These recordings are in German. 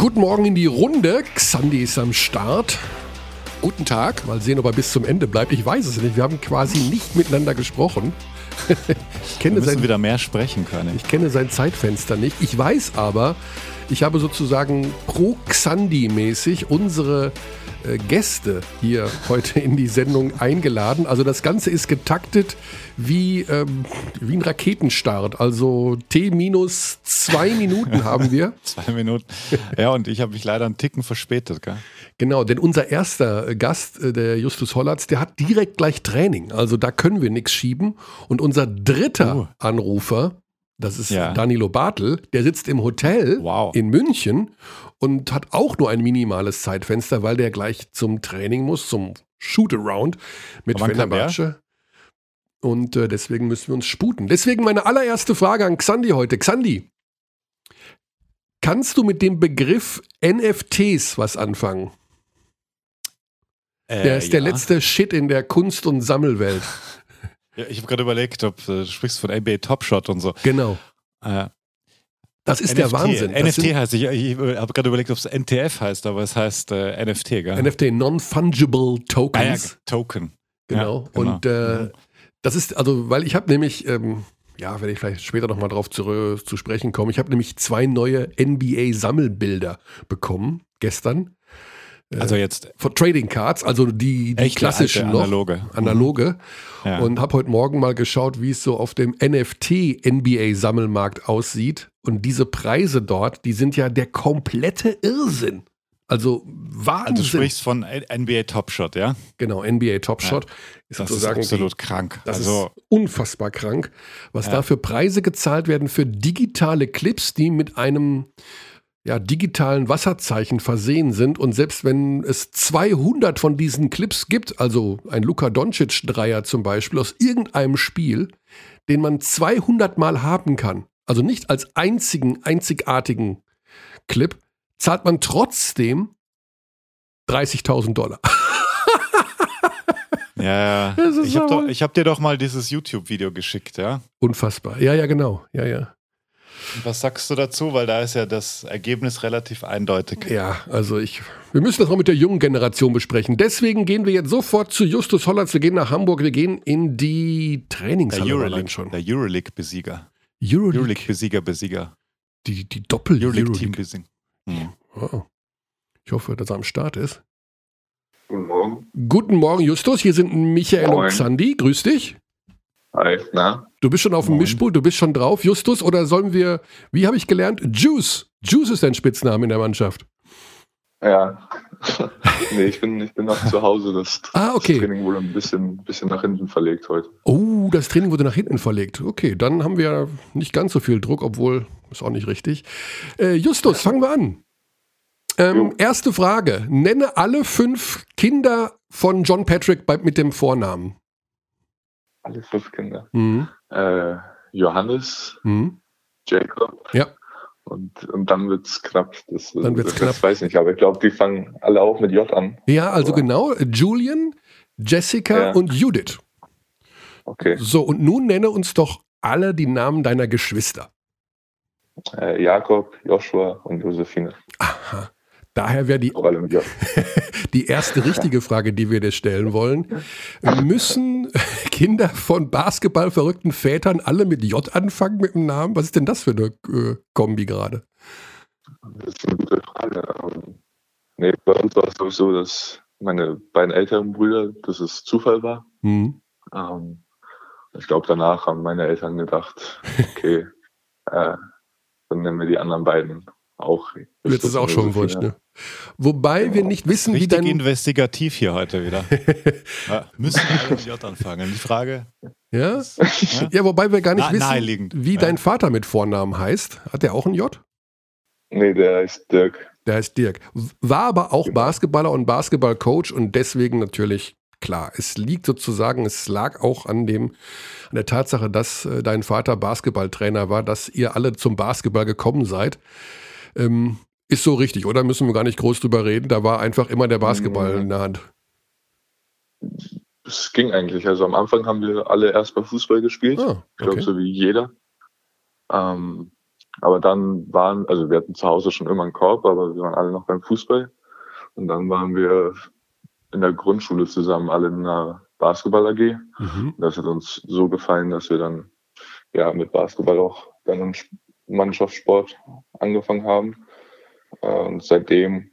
Guten Morgen in die Runde. Xandi ist am Start. Guten Tag. Mal sehen, ob er bis zum Ende bleibt. Ich weiß es nicht. Wir haben quasi nicht miteinander gesprochen. ich kenne Wir müssen sein, wieder mehr sprechen können. Ich kenne sein Zeitfenster nicht. Ich weiß aber, ich habe sozusagen pro Xandi-mäßig unsere äh, Gäste hier heute in die Sendung eingeladen. Also das Ganze ist getaktet wie, ähm, wie ein Raketenstart. Also T minus zwei Minuten haben wir. zwei Minuten. Ja, und ich habe mich leider einen Ticken verspätet. Gell? Genau, denn unser erster Gast, äh, der Justus Hollatz, der hat direkt gleich Training. Also da können wir nichts schieben. Und unser dritter uh. Anrufer, das ist ja. Danilo Bartel, der sitzt im Hotel wow. in München und hat auch nur ein minimales Zeitfenster, weil der gleich zum Training muss, zum Shootaround mit Fenerbahce. Und äh, deswegen müssen wir uns sputen. Deswegen meine allererste Frage an Xandi heute. Xandi, kannst du mit dem Begriff NFTs was anfangen? Äh, der ist ja. der letzte Shit in der Kunst- und Sammelwelt. Ja, ich habe gerade überlegt, ob äh, du sprichst von NBA Top Shot und so. Genau. Äh, das ist NFT, der Wahnsinn. Das NFT heißt, ich, ich habe gerade überlegt, ob es NTF heißt, aber es heißt äh, NFT, gell? NFT, Non-Fungible Tokens. Ah, ja, Token. Genau. Ja, genau. Und äh, mhm. das ist, also, weil ich habe nämlich, ähm, ja, werde ich vielleicht später nochmal drauf zu, zu sprechen kommen, ich habe nämlich zwei neue NBA-Sammelbilder bekommen gestern. Also jetzt. Von Trading Cards, also die, die klassischen noch. Analoge. Analoge. Mhm. Ja. Und habe heute Morgen mal geschaut, wie es so auf dem NFT-NBA-Sammelmarkt aussieht. Und diese Preise dort, die sind ja der komplette Irrsinn. Also Wahnsinn. Also du sprichst von NBA Top Shot, ja? Genau, NBA Top Shot. Ja, ist das ist absolut krank. Das also, ist unfassbar krank, was ja. da für Preise gezahlt werden für digitale Clips, die mit einem ja, digitalen Wasserzeichen versehen sind. Und selbst wenn es 200 von diesen Clips gibt, also ein Luka Doncic-Dreier zum Beispiel aus irgendeinem Spiel, den man 200 Mal haben kann, also nicht als einzigen, einzigartigen Clip, zahlt man trotzdem 30.000 Dollar. Ja, ja. Ich habe hab dir doch mal dieses YouTube-Video geschickt, ja? Unfassbar. Ja, ja, genau. Ja, ja. Was sagst du dazu? Weil da ist ja das Ergebnis relativ eindeutig. Ja, also ich, wir müssen das mal mit der jungen Generation besprechen. Deswegen gehen wir jetzt sofort zu Justus Hollands. Wir gehen nach Hamburg. Wir gehen in die Trainingshalle der Euroleague, schon. Der Euroleague-Besieger. Euroleague-Besieger, Besieger. Die, die doppel Euroleague-Team-Besieger. Hm. Oh. Ich hoffe, dass er am Start ist. Guten Morgen. Guten Morgen, Justus. Hier sind Michael Moin. und Sandy. Grüß dich. Hi, na? Du bist schon auf dem Mischpult, du bist schon drauf, Justus, oder sollen wir, wie habe ich gelernt, Juice. Juice ist dein Spitzname in der Mannschaft. Ja. nee, ich bin, ich bin noch zu Hause. Das, ah, okay. das Training wurde ein bisschen, bisschen nach hinten verlegt heute. Oh, das Training wurde nach hinten verlegt. Okay, dann haben wir nicht ganz so viel Druck, obwohl ist auch nicht richtig. Äh, Justus, fangen wir an. Ähm, erste Frage. Nenne alle fünf Kinder von John Patrick bei, mit dem Vornamen alle fünf Kinder. Mhm. Äh, Johannes, mhm. Jacob. Ja. Und, und dann wird es knapp. Das, dann wird's das, knapp. Das weiß ich nicht, aber ich glaube, die fangen alle auch mit J an. Ja, also oder? genau. Julian, Jessica ja. und Judith. Okay. So, und nun nenne uns doch alle die Namen deiner Geschwister. Äh, Jakob, Joshua und Josephine. Aha. Daher wäre die, die erste richtige Frage, die wir dir stellen wollen. Müssen Kinder von basketballverrückten Vätern alle mit J anfangen mit dem Namen? Was ist denn das für eine äh, Kombi gerade? Das ist eine gute Frage. Ähm, nee, bei uns war es sowieso, dass meine beiden älteren Brüder, dass es Zufall war. Mhm. Ähm, ich glaube, danach haben meine Eltern gedacht, okay, äh, dann nennen wir die anderen beiden auch. Jetzt ist auch schon wurscht, ne? Wobei wir nicht wissen, Richtig wie dein... investigativ hier heute wieder. ja, müssen wir mit J anfangen. Die Frage... Ja? Ist, ja? ja? wobei wir gar nicht Na, wissen, wie dein Vater mit Vornamen heißt. Hat der auch ein J? Nee, der heißt Dirk. Der heißt Dirk. War aber auch genau. Basketballer und Basketballcoach und deswegen natürlich klar. Es liegt sozusagen, es lag auch an dem, an der Tatsache, dass äh, dein Vater Basketballtrainer war, dass ihr alle zum Basketball gekommen seid. Ähm, ist so richtig, oder? Müssen wir gar nicht groß drüber reden. Da war einfach immer der Basketball in der Hand. Es ging eigentlich. Also am Anfang haben wir alle erstmal Fußball gespielt. Ah, okay. Ich glaube, so wie jeder. Ähm, aber dann waren, also wir hatten zu Hause schon immer einen Korb, aber wir waren alle noch beim Fußball. Und dann waren wir in der Grundschule zusammen, alle in einer Basketball AG. Mhm. Das hat uns so gefallen, dass wir dann ja mit Basketball auch dann Mannschaftssport angefangen haben. Und seitdem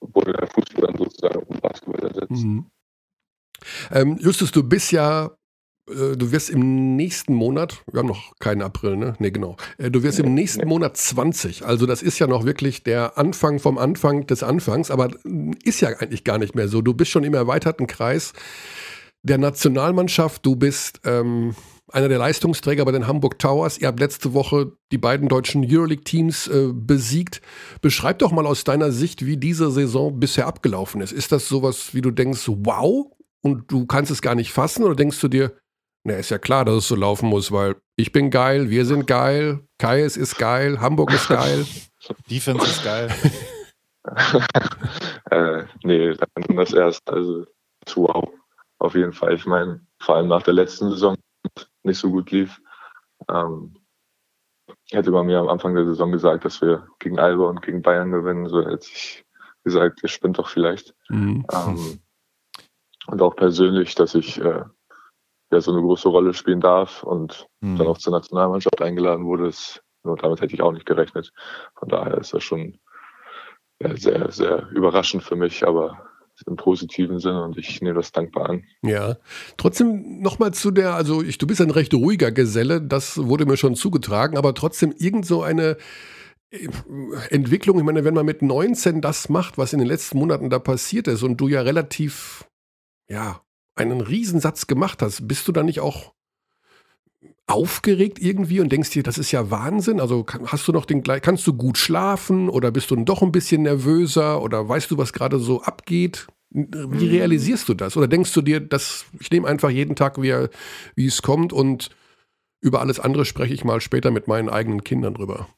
wurde der Fußball dann sozusagen auf den Basketball ersetzt. Mhm. Ähm, Justus, du bist ja äh, du wirst im nächsten Monat, wir haben noch keinen April, ne? Nee, genau. Äh, du wirst im nächsten Monat 20. Also das ist ja noch wirklich der Anfang vom Anfang des Anfangs, aber ist ja eigentlich gar nicht mehr so. Du bist schon im erweiterten Kreis der Nationalmannschaft. Du bist ähm, einer der Leistungsträger bei den Hamburg Towers. Ihr habt letzte Woche die beiden deutschen Euroleague-Teams äh, besiegt. Beschreib doch mal aus deiner Sicht, wie diese Saison bisher abgelaufen ist. Ist das sowas, wie du denkst, wow, und du kannst es gar nicht fassen? Oder denkst du dir, na, ist ja klar, dass es so laufen muss, weil ich bin geil, wir sind geil, Kais ist geil, Hamburg ist geil. Defense ist geil. äh, nee, dann das erst. Also, wow, auf jeden Fall. Ich meine, vor allem nach der letzten Saison nicht so gut lief. Ähm, hätte man mir am Anfang der Saison gesagt, dass wir gegen Alba und gegen Bayern gewinnen, so hätte ich gesagt, ihr spinnt doch vielleicht. Mhm. Ähm, und auch persönlich, dass ich äh, ja so eine große Rolle spielen darf und mhm. dann auch zur Nationalmannschaft eingeladen wurde. Nur damit hätte ich auch nicht gerechnet. Von daher ist das schon ja, sehr, sehr überraschend für mich, aber im positiven Sinne und ich nehme das dankbar an. Ja, trotzdem nochmal zu der, also ich, du bist ein recht ruhiger Geselle, das wurde mir schon zugetragen, aber trotzdem irgend so eine äh, Entwicklung, ich meine, wenn man mit 19 das macht, was in den letzten Monaten da passiert ist und du ja relativ, ja, einen Riesensatz gemacht hast, bist du da nicht auch aufgeregt irgendwie und denkst dir, das ist ja Wahnsinn? Also hast du noch den kannst du gut schlafen oder bist du doch ein bisschen nervöser oder weißt du, was gerade so abgeht? Wie mhm. realisierst du das? Oder denkst du dir, dass ich nehme einfach jeden Tag, wie, wie es kommt und über alles andere spreche ich mal später mit meinen eigenen Kindern drüber?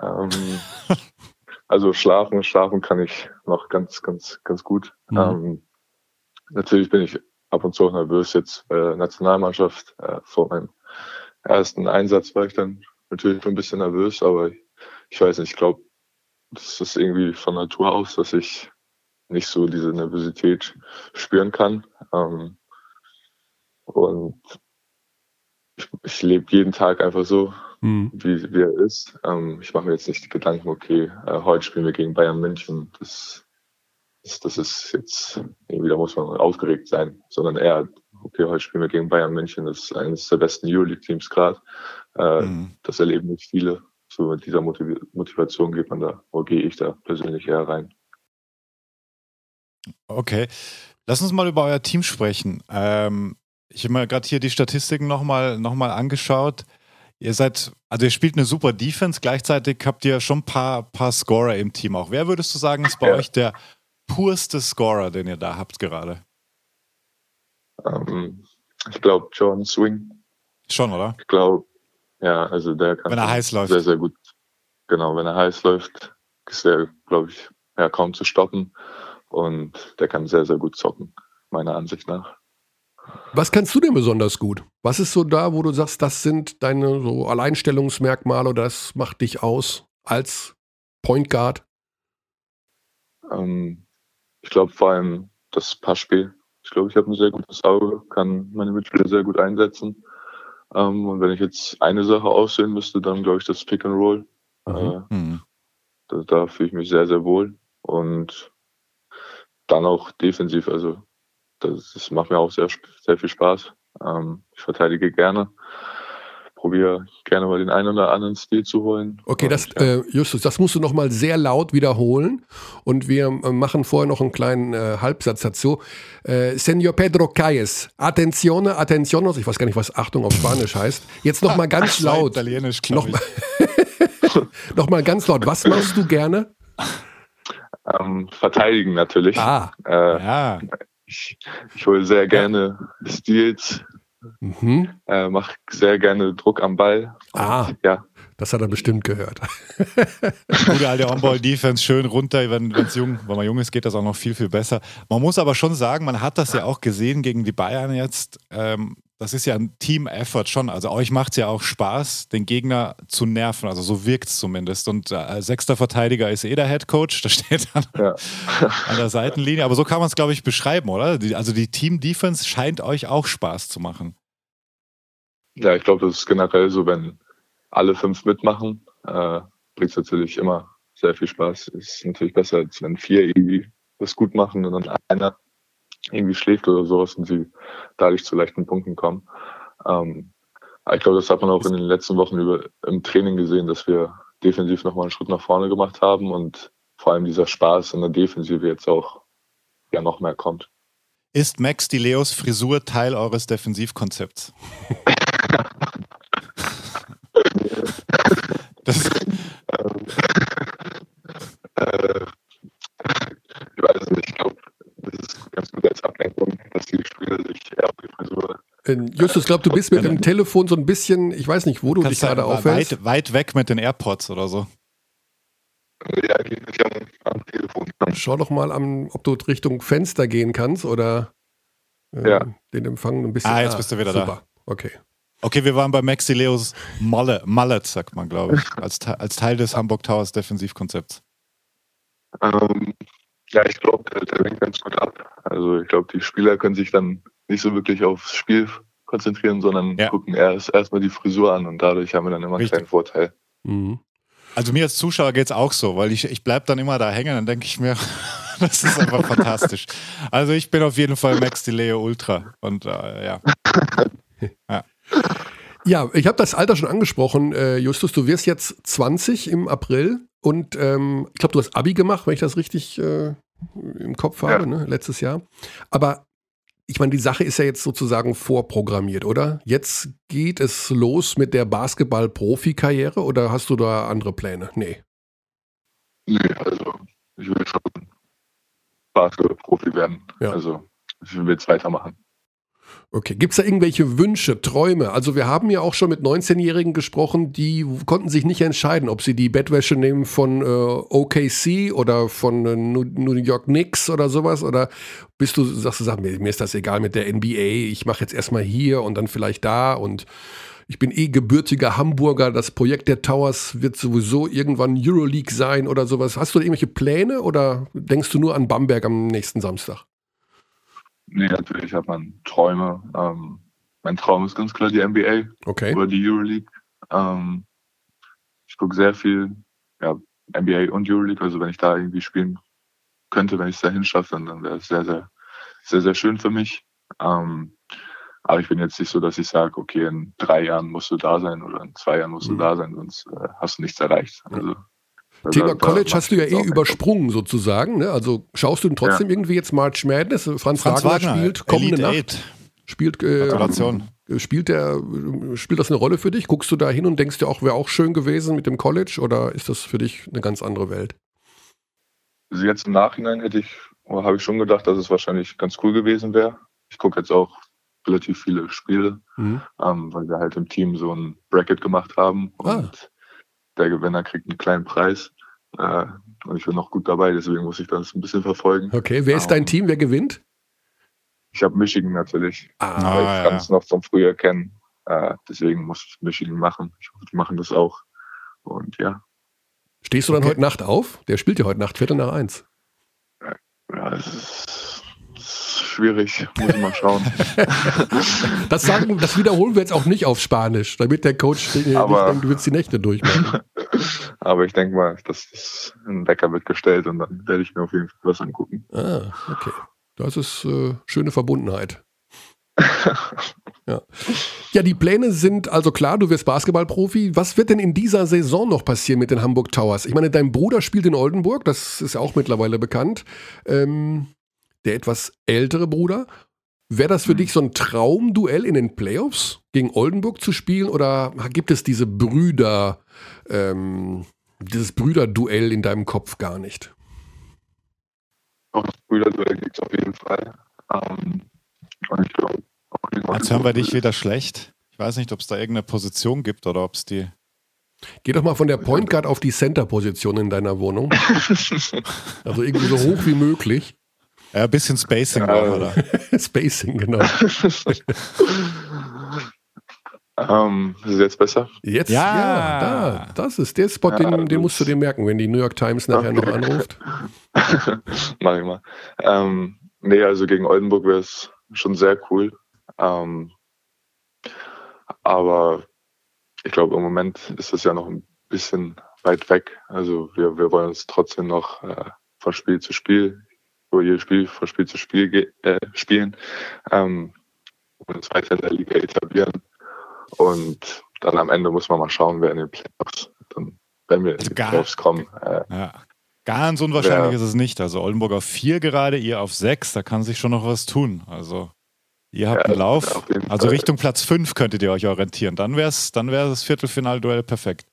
ähm, also schlafen, schlafen kann ich noch ganz, ganz, ganz gut. Mhm. Ähm, natürlich bin ich ab und zu auch nervös jetzt der Nationalmannschaft. Äh, vor meinem ersten Einsatz war ich dann natürlich ein bisschen nervös, aber ich, weiß nicht, ich glaube, das ist irgendwie von Natur aus, dass ich nicht so diese Nervosität spüren kann. Ähm, und ich, ich lebe jeden Tag einfach so, mhm. wie, wie er ist. Ähm, ich mache mir jetzt nicht die Gedanken, okay, äh, heute spielen wir gegen Bayern München. Das das, das ist jetzt, irgendwie, da muss man aufgeregt sein, sondern eher, okay, heute spielen wir gegen Bayern München, das ist eines der besten Euroleague-Teams gerade. Äh, mhm. Das erleben nicht viele. So mit dieser Motiv Motivation geht man da, wo gehe ich da persönlich eher rein. Okay. Lass uns mal über euer Team sprechen. Ähm, ich habe mir gerade hier die Statistiken nochmal noch mal angeschaut. Ihr seid, also ihr spielt eine super Defense, gleichzeitig habt ihr schon ein paar, paar Scorer im Team auch. Wer würdest du sagen, ist bei ja. euch der purste Scorer, den ihr da habt gerade? Ähm, ich glaube, John Swing. Schon, oder? Ich glaube, ja, also der kann wenn er heiß läuft. sehr, sehr gut. Genau, wenn er heiß läuft, ist er, glaube ich, ja, kaum zu stoppen. Und der kann sehr, sehr gut zocken, meiner Ansicht nach. Was kannst du denn besonders gut? Was ist so da, wo du sagst, das sind deine so Alleinstellungsmerkmale oder das macht dich aus als Point Guard? Ähm, ich glaube vor allem das Passspiel. Ich glaube, ich habe ein sehr gutes Auge, kann meine Mitspieler sehr gut einsetzen. Ähm, und wenn ich jetzt eine Sache aussehen müsste, dann glaube ich das Pick and Roll. Mhm. Äh, mhm. da, da fühle ich mich sehr, sehr wohl. Und dann auch defensiv. Also das, das macht mir auch sehr, sehr viel Spaß. Ähm, ich verteidige gerne probiere gerne mal den einen oder anderen Stil zu holen. Okay, das, äh, Justus, das musst du nochmal sehr laut wiederholen und wir äh, machen vorher noch einen kleinen äh, Halbsatz dazu. Äh, Senor Pedro Calles, Attenzione, Attentionos, ich weiß gar nicht, was Achtung auf Spanisch heißt. Jetzt nochmal ganz Ach, laut. Italienisch, Nochmal noch ganz laut, was machst du gerne? Ähm, verteidigen natürlich. Ah, äh, ja. Ich, ich hole sehr gerne ja. Stils, Mhm. Äh, macht sehr gerne Druck am Ball. Ah, ja. Das hat er bestimmt gehört. Gute alte On-Ball-Defense, schön runter, wenn, wenn's jung, wenn man jung ist, geht das auch noch viel, viel besser. Man muss aber schon sagen, man hat das ja auch gesehen gegen die Bayern jetzt. Ähm, das ist ja ein Team-Effort schon. Also euch macht es ja auch Spaß, den Gegner zu nerven. Also so wirkt es zumindest. Und äh, sechster Verteidiger ist eh der Head Coach, da steht dann ja. an der Seitenlinie. Aber so kann man es, glaube ich, beschreiben, oder? Die, also die Team-Defense scheint euch auch Spaß zu machen. Ja, ich glaube, das ist generell so, wenn alle fünf mitmachen, äh, bringt es natürlich immer sehr viel Spaß. Ist natürlich besser, als wenn vier irgendwie das gut machen und dann einer irgendwie schläft oder sowas und sie dadurch zu leichten Punkten kommen. Ähm, ich glaube, das hat man auch in den letzten Wochen über, im Training gesehen, dass wir defensiv nochmal einen Schritt nach vorne gemacht haben und vor allem dieser Spaß in der Defensive jetzt auch ja noch mehr kommt. Ist Max Di Leos Frisur Teil eures Defensivkonzepts? das, ähm, äh, ich weiß es nicht, ich glaube, das ist ganz gut als Ablenkung, dass die Spieler sich eher auf die Frisur. Äh, Justus, ich glaube, du bist mit dem Telefon so ein bisschen, ich weiß nicht, wo du dich gerade aufhältst. Weit, weit weg mit den AirPods oder so. Ja, geht nicht am, am Telefon. Schau doch mal, an, ob du Richtung Fenster gehen kannst oder äh, ja. den Empfang ein bisschen. Ah, jetzt bist du wieder super. da. Okay. Okay, wir waren bei Maxi Leos Mallet, Mallet sagt man, glaube ich, als, als Teil des Hamburg Towers Defensivkonzepts. Ähm, ja, ich glaube, der, der winkt ganz gut ab. Also ich glaube, die Spieler können sich dann nicht so wirklich aufs Spiel konzentrieren, sondern ja. gucken erst erstmal die Frisur an und dadurch haben wir dann immer einen kleinen Vorteil. Mhm. Also mir als Zuschauer geht es auch so, weil ich, ich bleibe dann immer da hängen, dann denke ich mir, das ist einfach fantastisch. Also ich bin auf jeden Fall Max Deleo Ultra und äh, ja. ja. Ja, ich habe das Alter schon angesprochen, äh, Justus. Du wirst jetzt 20 im April und ähm, ich glaube, du hast Abi gemacht, wenn ich das richtig äh, im Kopf habe, ja. ne? letztes Jahr. Aber ich meine, die Sache ist ja jetzt sozusagen vorprogrammiert, oder? Jetzt geht es los mit der Basketball-Profi-Karriere oder hast du da andere Pläne? Nee. Nee, also ich will schon Basketball-Profi werden. Ja. Also ich will jetzt weitermachen. Okay, gibt es da irgendwelche Wünsche, Träume? Also wir haben ja auch schon mit 19-Jährigen gesprochen, die konnten sich nicht entscheiden, ob sie die Bettwäsche nehmen von äh, OKC oder von äh, New York Knicks oder sowas. Oder bist du, sagst du, sag, mir, mir ist das egal mit der NBA, ich mache jetzt erstmal hier und dann vielleicht da und ich bin eh gebürtiger Hamburger, das Projekt der Towers wird sowieso irgendwann Euroleague sein oder sowas. Hast du irgendwelche Pläne oder denkst du nur an Bamberg am nächsten Samstag? Nee, natürlich hat man Träume. Ähm, mein Traum ist ganz klar die NBA okay. oder die Euroleague. Ähm, ich gucke sehr viel ja, NBA und Euroleague. Also wenn ich da irgendwie spielen könnte, wenn ich es dahin schaffe, dann, dann wäre es sehr, sehr, sehr, sehr schön für mich. Ähm, aber ich bin jetzt nicht so, dass ich sage, okay, in drei Jahren musst du da sein oder in zwei Jahren musst du mhm. da sein, sonst äh, hast du nichts erreicht. Also Thema College hast du ja eh übersprungen sozusagen. Ne? Also schaust du denn trotzdem ja. irgendwie jetzt March Madness? Franz, Franz Wagner, Wagner, spielt kommende Elite Nacht. Spielt, äh, spielt, der, spielt das eine Rolle für dich? Guckst du da hin und denkst dir auch, wäre auch schön gewesen mit dem College oder ist das für dich eine ganz andere Welt? Also jetzt im Nachhinein hätte ich, habe ich schon gedacht, dass es wahrscheinlich ganz cool gewesen wäre. Ich gucke jetzt auch relativ viele Spiele, mhm. ähm, weil wir halt im Team so ein Bracket gemacht haben. Ah. Der Gewinner kriegt einen kleinen Preis. Äh, und ich bin noch gut dabei, deswegen muss ich das ein bisschen verfolgen. Okay, wer ist dein ähm, Team? Wer gewinnt? Ich habe Michigan natürlich, ah, weil ich kann es ja. noch vom Frühjahr kennen. Äh, deswegen muss ich Michigan machen. Ich hoffe, die machen das auch. Und ja. Stehst du dann okay. heute Nacht auf? Der spielt ja heute Nacht Viertel nach eins. Ja, es ist schwierig, muss ich mal schauen. das, sagen, das wiederholen wir jetzt auch nicht auf Spanisch, damit der Coach nicht denkt, du willst die Nächte durchmachen. Aber ich denke mal, dass das ein Wecker wird gestellt und dann werde ich mir auf jeden Fall was angucken. Ah, okay. Das ist äh, schöne Verbundenheit. ja. ja, die Pläne sind also klar, du wirst Basketballprofi. Was wird denn in dieser Saison noch passieren mit den Hamburg Towers? Ich meine, dein Bruder spielt in Oldenburg, das ist ja auch mittlerweile bekannt. Ähm, der etwas ältere Bruder. Wäre das für mhm. dich so ein Traumduell in den Playoffs gegen Oldenburg zu spielen oder gibt es diese Brüder, ähm, dieses Brüderduell in deinem Kopf gar nicht? Auch das Brüderduell gibt es auf jeden Fall. Ähm, ich glaub, Jetzt hören wir dich wieder schlecht. Ich weiß nicht, ob es da irgendeine Position gibt oder ob es die. Geh doch mal von der Point Guard auf die Center-Position in deiner Wohnung. also irgendwie so hoch wie möglich. Ja, ein bisschen Spacing ja, oder? Spacing, genau. Ähm, ist es jetzt besser? Jetzt, ja, ja da, das ist der Spot, ja, den, den, musst du dir merken, wenn die New York Times nachher okay. noch anruft. Mach ich mal. Ähm, nee, also gegen Oldenburg wäre es schon sehr cool. Ähm, aber ich glaube, im Moment ist das ja noch ein bisschen weit weg. Also wir, wir wollen uns trotzdem noch äh, von Spiel zu Spiel, jedes Spiel von Spiel zu Spiel äh, spielen ähm, und uns weiter in der Liga etablieren. Und dann am Ende muss man mal schauen, wer in den Playoffs, dann, wenn wir in also die Playoffs kommen. Äh, ja. Ganz unwahrscheinlich wer, ist es nicht. Also Oldenburg auf vier gerade, ihr auf sechs, da kann sich schon noch was tun. Also ihr habt ja, einen Lauf. Also. Richtung Platz fünf könntet ihr euch orientieren. Dann wäre dann wär das Viertelfinalduell perfekt.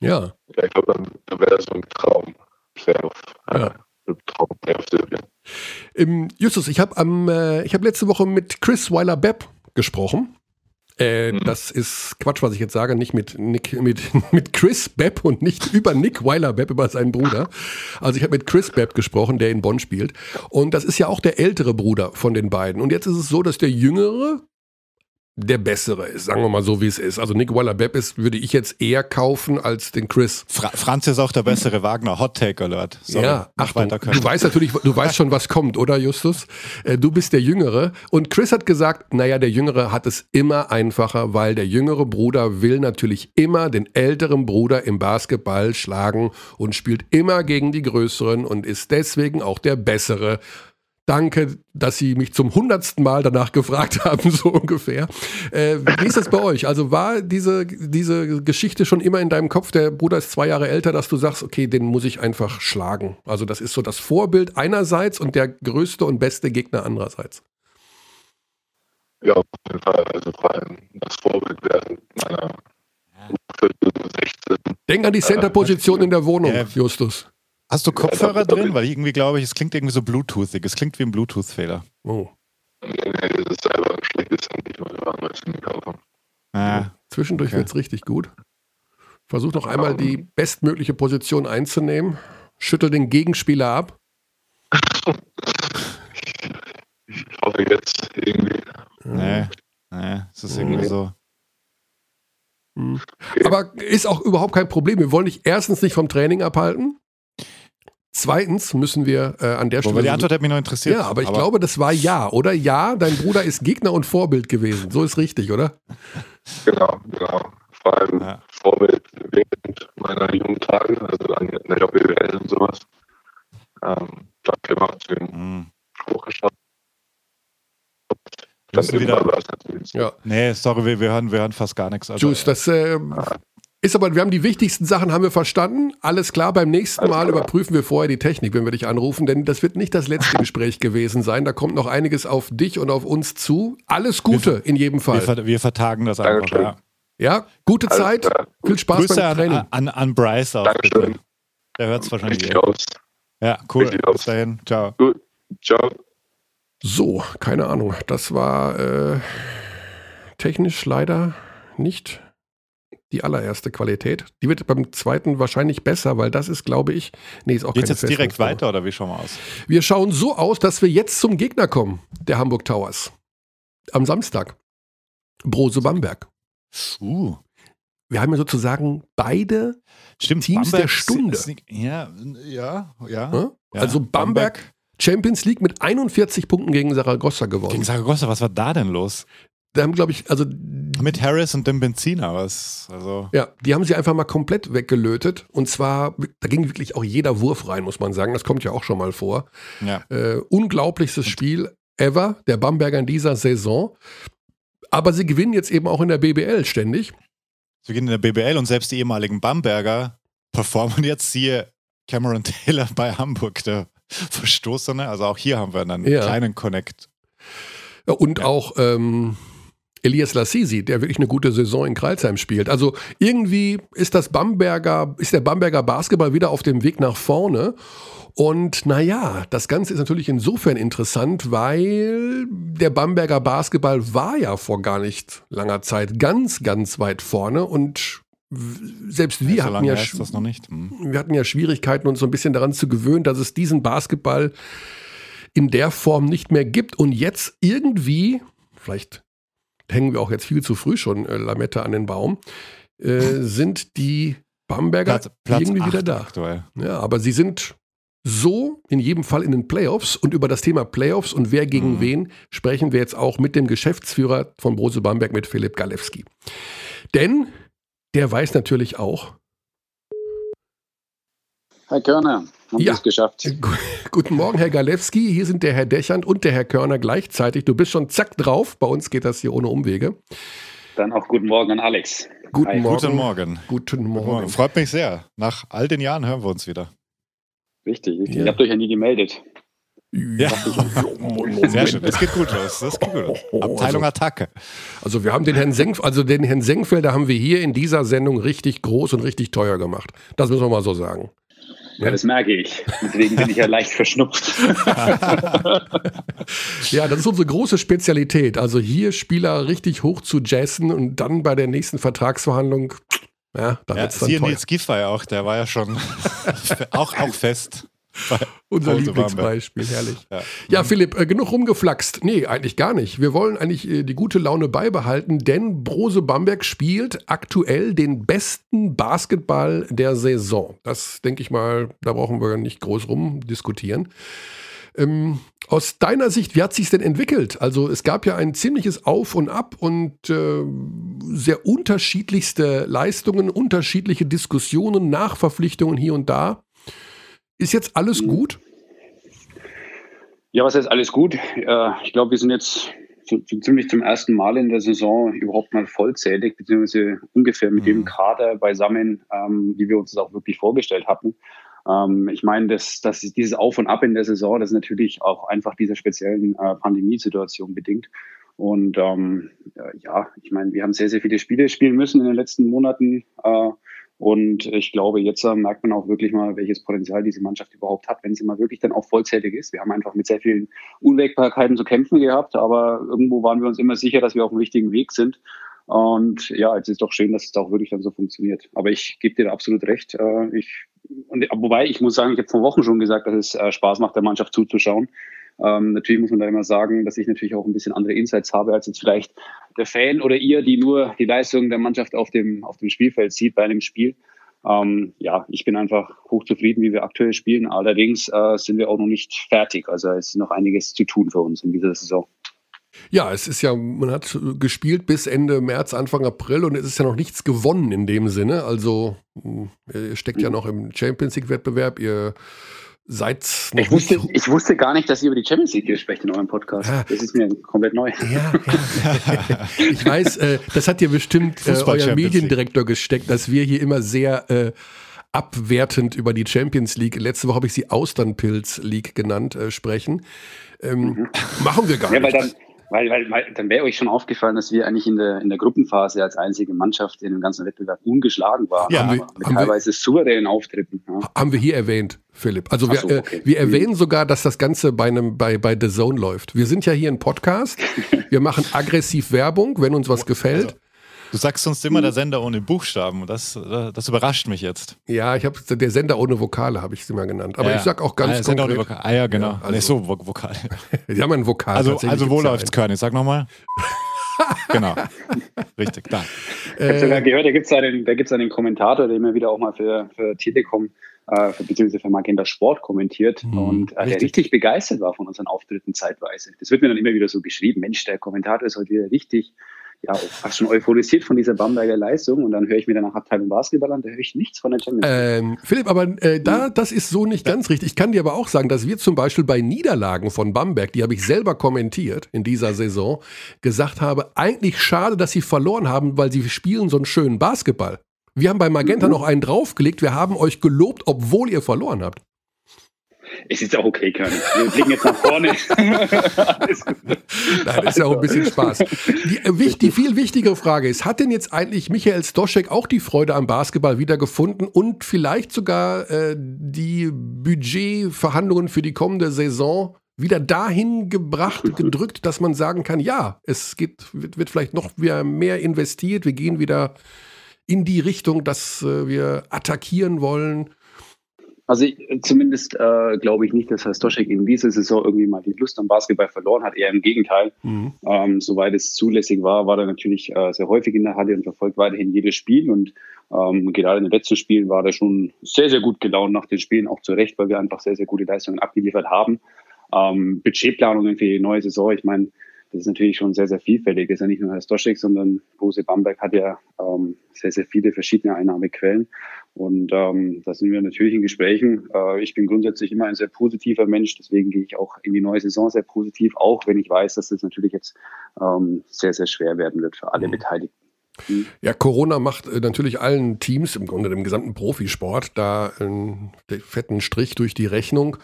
Ja. Ja, ich glaube, dann, wäre das so ein Traum. Playoff. Ja. Äh, Playoff Im, Justus, ich habe äh, hab letzte Woche mit Chris Weiler-Bepp gesprochen. Äh, mhm. Das ist Quatsch, was ich jetzt sage, nicht mit Nick, mit, mit Chris Bepp und nicht über Nick Weiler Bepp, über seinen Bruder. Also ich habe mit Chris Bepp gesprochen, der in Bonn spielt. Und das ist ja auch der ältere Bruder von den beiden. Und jetzt ist es so, dass der jüngere der bessere ist, sagen wir mal so, wie es ist. Also Nick Waller-Bepp ist, würde ich jetzt eher kaufen als den Chris. Fra Franz ist auch der bessere Wagner, Hot Take Alert. Sorry, ja, Achtung, du weißt natürlich, du weißt schon, was kommt, oder Justus? Äh, du bist der Jüngere und Chris hat gesagt, naja, der Jüngere hat es immer einfacher, weil der jüngere Bruder will natürlich immer den älteren Bruder im Basketball schlagen und spielt immer gegen die Größeren und ist deswegen auch der Bessere. Danke, dass Sie mich zum hundertsten Mal danach gefragt haben, so ungefähr. Äh, wie ist das bei euch? Also war diese, diese Geschichte schon immer in deinem Kopf, der Bruder ist zwei Jahre älter, dass du sagst, okay, den muss ich einfach schlagen. Also das ist so das Vorbild einerseits und der größte und beste Gegner andererseits. Ja, auf jeden Fall. Also vor allem das Vorbild während meiner 16. Denk an die Center-Position in der Wohnung, Justus. Hast du Kopfhörer ja, drin? Weil irgendwie glaube ich, es klingt irgendwie so Bluetoothig. Es klingt wie ein Bluetooth-Fehler. Oh. Nee, nee, das ist selber ein schlechtes Handy, weil wir haben jetzt gekauft. Ah, Zwischendurch okay. wird es richtig gut. Versuch noch einmal die bestmögliche Position einzunehmen. Schüttel den Gegenspieler ab. ich hoffe jetzt irgendwie. Nee, nee, es ist irgendwie so. Hm. Aber ist auch überhaupt kein Problem. Wir wollen dich erstens nicht vom Training abhalten. Zweitens müssen wir äh, an der Stelle. Aber die Antwort hat mich noch interessiert. Ja, aber ich aber glaube, das war ja, oder? Ja, dein Bruder ist Gegner und Vorbild gewesen. So ist richtig, oder? Genau, genau. Vor allem ja. Vorbild während meiner jungen Tage, also an der JBL und sowas. Ähm, dann gemacht, den mhm. hochgeschaut. Wieder. Ja. Nee, sorry, wir, wir, hören, wir hören fast gar nichts. Also, Juice, das äh, ist aber, wir haben die wichtigsten Sachen haben wir verstanden. Alles klar, beim nächsten Mal überprüfen wir vorher die Technik, wenn wir dich anrufen, denn das wird nicht das letzte Gespräch gewesen sein. Da kommt noch einiges auf dich und auf uns zu. Alles Gute wir, in jedem Fall. Wir, wir vertagen das einfach, ja. Ja, gute Alles Zeit. Klar. Viel Spaß Grüße beim Training. An, an, an Bryce auch, bitte. Der hört es wahrscheinlich eh. aus. Ja, cool. Bis dahin. Ciao. Gut. Ciao. So, keine Ahnung. Das war äh, technisch leider nicht die allererste Qualität. Die wird beim zweiten wahrscheinlich besser, weil das ist, glaube ich, nee, ist auch Geht's jetzt direkt weiter oder wie schauen wir aus? Wir schauen so aus, dass wir jetzt zum Gegner kommen, der Hamburg Towers. Am Samstag. Brose Bamberg. Uh. Wir haben ja sozusagen beide Stimmt, Teams Bamberg der Stunde. Ja, ja, ja. Also Bamberg, Bamberg Champions League mit 41 Punkten gegen Saragossa gewonnen. Gegen Saragossa, was war da denn los? Da haben, glaube ich, also. Mit Harris und dem Benziner, was, also. Ja, die haben sie einfach mal komplett weggelötet. Und zwar, da ging wirklich auch jeder Wurf rein, muss man sagen. Das kommt ja auch schon mal vor. Ja. Äh, unglaublichstes Spiel ever, der Bamberger in dieser Saison. Aber sie gewinnen jetzt eben auch in der BBL ständig. Sie gewinnen in der BBL und selbst die ehemaligen Bamberger performen jetzt hier Cameron Taylor bei Hamburg, der Verstoßene. Also auch hier haben wir einen ja. kleinen Connect. Und ja. auch ähm, Elias Lassisi, der wirklich eine gute Saison in Kreilsheim spielt. Also irgendwie ist das Bamberger, ist der Bamberger Basketball wieder auf dem Weg nach vorne. Und naja, das Ganze ist natürlich insofern interessant, weil der Bamberger Basketball war ja vor gar nicht langer Zeit ganz, ganz weit vorne und selbst wir hatten ja, hm. wir hatten ja Schwierigkeiten, uns so ein bisschen daran zu gewöhnen, dass es diesen Basketball in der Form nicht mehr gibt und jetzt irgendwie, vielleicht hängen wir auch jetzt viel zu früh schon äh, Lamette an den Baum, äh, sind die Bamberger Platz, Platz irgendwie wieder da. Aktuell. Ja, aber sie sind so in jedem Fall in den Playoffs und über das Thema Playoffs und wer gegen mhm. wen sprechen wir jetzt auch mit dem Geschäftsführer von Brose Bamberg, mit Philipp Galewski. Denn der weiß natürlich auch. Herr Körner, haben ja. es geschafft. Guten Morgen, Herr Galewski. Hier sind der Herr Dechand und der Herr Körner gleichzeitig. Du bist schon zack drauf. Bei uns geht das hier ohne Umwege. Dann auch guten Morgen an Alex. Guten Morgen. Guten Morgen. Guten Morgen. Guten Morgen. Freut mich sehr. Nach all den Jahren hören wir uns wieder. Richtig, richtig. Ja. Ihr habt euch ja nie gemeldet. Ja, sehr schön. Das geht gut los. Das geht gut los. Abteilung also, Attacke. Also wir haben den Herrn Senk, also den Herrn Senkfelder haben wir hier in dieser Sendung richtig groß und richtig teuer gemacht. Das müssen wir mal so sagen. Ja, das merke ich. Deswegen bin ich ja leicht verschnupft. ja, das ist unsere große Spezialität. Also hier Spieler richtig hoch zu jazzen und dann bei der nächsten Vertragsverhandlung ja, da ja, Siehe Nils Giffey auch, der war ja schon auch, auch fest. Unser Lieblingsbeispiel, herrlich. Ja, ja Philipp, äh, genug rumgeflaxt. Nee, eigentlich gar nicht. Wir wollen eigentlich äh, die gute Laune beibehalten, denn Brose Bamberg spielt aktuell den besten Basketball der Saison. Das denke ich mal, da brauchen wir nicht groß rumdiskutieren. Ähm, aus deiner Sicht, wie hat sich denn entwickelt? Also es gab ja ein ziemliches Auf und Ab und äh, sehr unterschiedlichste Leistungen, unterschiedliche Diskussionen, Nachverpflichtungen hier und da. Ist jetzt alles mhm. gut? Ja, was heißt alles gut? ich glaube, wir sind jetzt so, so, ziemlich zum ersten Mal in der Saison überhaupt mal vollzählig, beziehungsweise ungefähr mit mhm. dem Kader beisammen, ähm, wie wir uns das auch wirklich vorgestellt hatten. Ähm, ich meine, dass, dass dieses Auf und Ab in der Saison, das ist natürlich auch einfach dieser speziellen äh, Pandemiesituation bedingt. Und ähm, ja, ich meine, wir haben sehr, sehr viele Spiele spielen müssen in den letzten Monaten. Äh, und ich glaube, jetzt äh, merkt man auch wirklich mal, welches Potenzial diese Mannschaft überhaupt hat, wenn sie mal wirklich dann auch vollzählig ist. Wir haben einfach mit sehr vielen Unwägbarkeiten zu kämpfen gehabt, aber irgendwo waren wir uns immer sicher, dass wir auf dem richtigen Weg sind. Und ja, es ist doch schön, dass es auch wirklich dann so funktioniert. Aber ich gebe dir absolut recht. Äh, ich, und, wobei, ich muss sagen, ich habe vor Wochen schon gesagt, dass es äh, Spaß macht, der Mannschaft zuzuschauen. Ähm, natürlich muss man da immer sagen, dass ich natürlich auch ein bisschen andere Insights habe als jetzt vielleicht der Fan oder ihr, die nur die Leistung der Mannschaft auf dem, auf dem Spielfeld sieht bei einem Spiel. Ähm, ja, ich bin einfach hochzufrieden, wie wir aktuell spielen. Allerdings äh, sind wir auch noch nicht fertig. Also es ist noch einiges zu tun für uns in dieser Saison. Ja, es ist ja, man hat gespielt bis Ende März, Anfang April und es ist ja noch nichts gewonnen in dem Sinne. Also ihr steckt ja mhm. noch im Champions League-Wettbewerb, ihr Seit ich wusste, ich wusste gar nicht, dass ihr über die Champions League hier sprecht in eurem Podcast. Ja. Das ist mir komplett neu. Ja, ja. ich weiß, äh, das hat dir bestimmt äh, euer Mediendirektor gesteckt, dass wir hier immer sehr äh, abwertend über die Champions League, letzte Woche habe ich sie Austernpilz League genannt, äh, sprechen. Ähm, mhm. Machen wir gar ja, nicht. Weil dann, weil, weil, weil dann wäre euch schon aufgefallen, dass wir eigentlich in der, in der Gruppenphase als einzige Mannschaft in dem ganzen Wettbewerb ungeschlagen waren. Ja, haben wir, mit haben teilweise wir, souveränen Auftritten. Ja. Haben wir hier erwähnt, Philipp. Also wir, so, äh, okay. äh, wir erwähnen sogar, dass das Ganze bei, einem, bei, bei The Zone läuft. Wir sind ja hier ein Podcast. wir machen aggressiv Werbung, wenn uns was gefällt. Also. Du sagst sonst immer der Sender ohne Buchstaben. Das, das überrascht mich jetzt. Ja, ich habe der Sender ohne Vokale, habe ich es immer genannt. Aber ja, ich sag auch ganz ah, Sender konkret. Ohne Ah ja, genau. Ja, also, Nicht so Vokal. Die haben ein Vokal. Also, also wo läuft's, Körny? Sag nochmal. genau. Richtig, da. Ich habe sogar gehört, da gibt es einen, einen Kommentator, der immer wieder auch mal für, für Telekom äh, beziehungsweise für Magenta Sport kommentiert mhm, und äh, richtig. der richtig begeistert war von unseren Auftritten zeitweise. Das wird mir dann immer wieder so geschrieben, Mensch, der Kommentator ist heute wieder richtig ja, fast schon euphorisiert von dieser Bamberger Leistung und dann höre ich mir danach Abteilung Basketball an, da höre ich nichts von der Champions ähm, Philipp, aber äh, da, das ist so nicht ganz richtig. Ich kann dir aber auch sagen, dass wir zum Beispiel bei Niederlagen von Bamberg, die habe ich selber kommentiert in dieser Saison, gesagt habe, eigentlich schade, dass sie verloren haben, weil sie spielen so einen schönen Basketball. Wir haben bei Magenta mhm. noch einen draufgelegt, wir haben euch gelobt, obwohl ihr verloren habt. Es ist auch okay, König. Wir blicken jetzt nach vorne. Nein, ist ja auch ein bisschen Spaß. Die, äh, die, viel wichtigere Frage ist, hat denn jetzt eigentlich Michael Stoschek auch die Freude am Basketball wiedergefunden und vielleicht sogar äh, die Budgetverhandlungen für die kommende Saison wieder dahin gebracht, gedrückt, dass man sagen kann, ja, es geht, wird, wird vielleicht noch mehr investiert, wir gehen wieder in die Richtung, dass äh, wir attackieren wollen Also zumindest äh, glaube ich nicht, dass Herr Stoschek in dieser Saison irgendwie mal die Lust am Basketball verloren hat. Eher im Gegenteil. Mhm. Ähm, soweit es zulässig war, war er natürlich äh, sehr häufig in der Halle und verfolgt weiterhin jedes Spiel. Und ähm, gerade in den letzten Spielen war er schon sehr, sehr gut gelaunt nach den Spielen, auch zu Recht, weil wir einfach sehr, sehr gute Leistungen abgeliefert haben. Ähm, Budgetplanungen für die neue Saison, ich meine, das ist natürlich schon sehr, sehr vielfältig. Das ist ja nicht nur Herr Stoschek, sondern Bose Bamberg hat ja ähm, sehr, sehr viele verschiedene Einnahmequellen. Und ähm, da sind wir natürlich in Gesprächen. Äh, ich bin grundsätzlich immer ein sehr positiver Mensch, deswegen gehe ich auch in die neue Saison sehr positiv, auch wenn ich weiß, dass das natürlich jetzt ähm, sehr, sehr schwer werden wird für alle mhm. Beteiligten. Ja, Corona macht äh, natürlich allen Teams, im Grunde dem gesamten Profisport, da einen fetten Strich durch die Rechnung.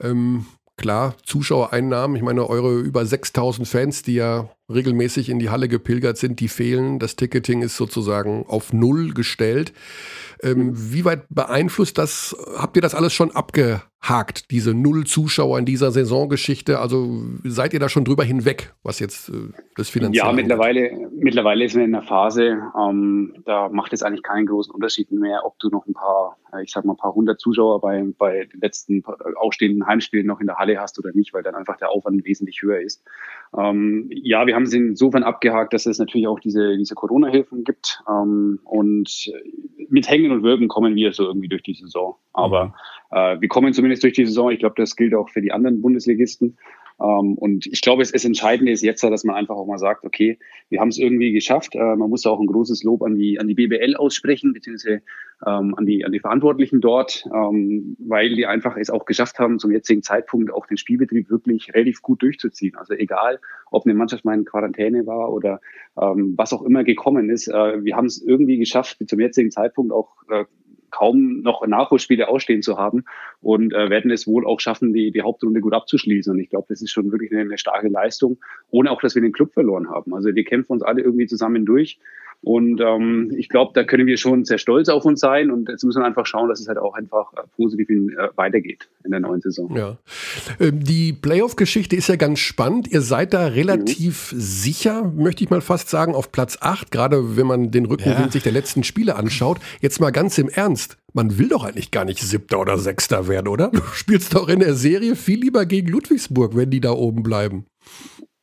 Ähm, Klar, Zuschauereinnahmen, ich meine, eure über 6000 Fans, die ja regelmäßig in die Halle gepilgert sind, die fehlen. Das Ticketing ist sozusagen auf Null gestellt. Ähm, wie weit beeinflusst das? Habt ihr das alles schon abgehakt, diese Null Zuschauer in dieser Saisongeschichte? Also seid ihr da schon drüber hinweg, was jetzt äh, das Finanzielle Ja, mittlerweile, mittlerweile ist man in der Phase, ähm, da macht es eigentlich keinen großen Unterschied mehr, ob du noch ein paar, äh, ich sag mal, ein paar hundert Zuschauer bei, bei den letzten ausstehenden Heimspielen noch in der Halle hast oder nicht, weil dann einfach der Aufwand wesentlich höher ist. Ähm, ja, wir haben es insofern abgehakt, dass es natürlich auch diese, diese Corona-Hilfen gibt ähm, und mit Hängen und Würgen kommen wir so irgendwie durch die Saison. Aber mhm. äh, wir kommen zumindest durch die Saison. Ich glaube, das gilt auch für die anderen Bundesligisten. Ähm, und ich glaube, es, es Entscheidende ist jetzt, dass man einfach auch mal sagt, okay, wir haben es irgendwie geschafft. Äh, man muss auch ein großes Lob an die, an die BBL aussprechen, beziehungsweise ähm, an, die, an die Verantwortlichen dort, ähm, weil die einfach es auch geschafft haben, zum jetzigen Zeitpunkt auch den Spielbetrieb wirklich relativ gut durchzuziehen. Also egal, ob eine Mannschaft mal in Quarantäne war oder was auch immer gekommen ist, äh, wir haben es irgendwie geschafft, zum jetzigen Zeitpunkt auch äh, kaum noch Nachholspiele ausstehen zu haben und äh, werden es wohl auch schaffen, die, die Hauptrunde gut abzuschließen. Und ich glaube, das ist schon wirklich eine, eine starke Leistung, ohne auch, dass wir den Club verloren haben. Also wir kämpfen uns alle irgendwie zusammen durch. Und ähm, ich glaube, da können wir schon sehr stolz auf uns sein. Und jetzt müssen wir einfach schauen, dass es halt auch einfach äh, positiv in, äh, weitergeht in der neuen Saison. Ja. Ähm, die Playoff-Geschichte ist ja ganz spannend. Ihr seid da relativ mhm. sicher, möchte ich mal fast sagen, auf Platz 8, gerade wenn man den Rückenwind ja. sich der letzten Spiele anschaut. Jetzt mal ganz im Ernst. Man will doch eigentlich gar nicht Siebter oder Sechster werden, oder? Du spielst doch in der Serie viel lieber gegen Ludwigsburg, wenn die da oben bleiben.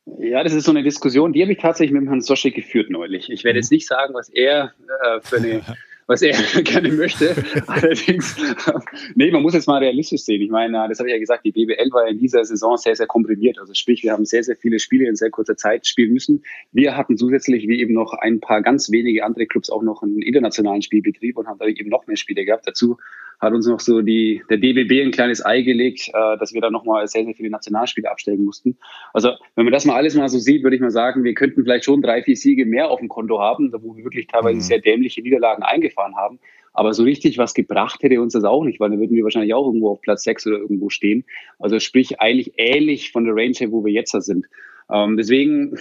Ja, das ist so eine Diskussion, die habe ich tatsächlich mit Herrn Sosche geführt neulich. Ich werde jetzt mhm. nicht sagen, was er äh, für eine was er gerne möchte. Allerdings, nee, man muss jetzt mal realistisch sehen. Ich meine, das habe ich ja gesagt, die BBL war in dieser Saison sehr, sehr komprimiert. Also sprich, wir haben sehr, sehr viele Spiele in sehr kurzer Zeit spielen müssen. Wir hatten zusätzlich, wie eben noch ein paar ganz wenige andere Clubs, auch noch einen internationalen Spielbetrieb und haben dadurch eben noch mehr Spiele gehabt. Dazu hat uns noch so die, der DBB ein kleines Ei gelegt, äh, dass wir da nochmal sehr, sehr viele Nationalspiele abstellen mussten. Also wenn man das mal alles mal so sieht, würde ich mal sagen, wir könnten vielleicht schon drei, vier Siege mehr auf dem Konto haben, wo wir wirklich teilweise mhm. sehr dämliche Niederlagen eingefahren haben. Aber so richtig was gebracht hätte uns das auch nicht, weil dann würden wir wahrscheinlich auch irgendwo auf Platz sechs oder irgendwo stehen. Also sprich eigentlich ähnlich von der Range her, wo wir jetzt da sind. Ähm, deswegen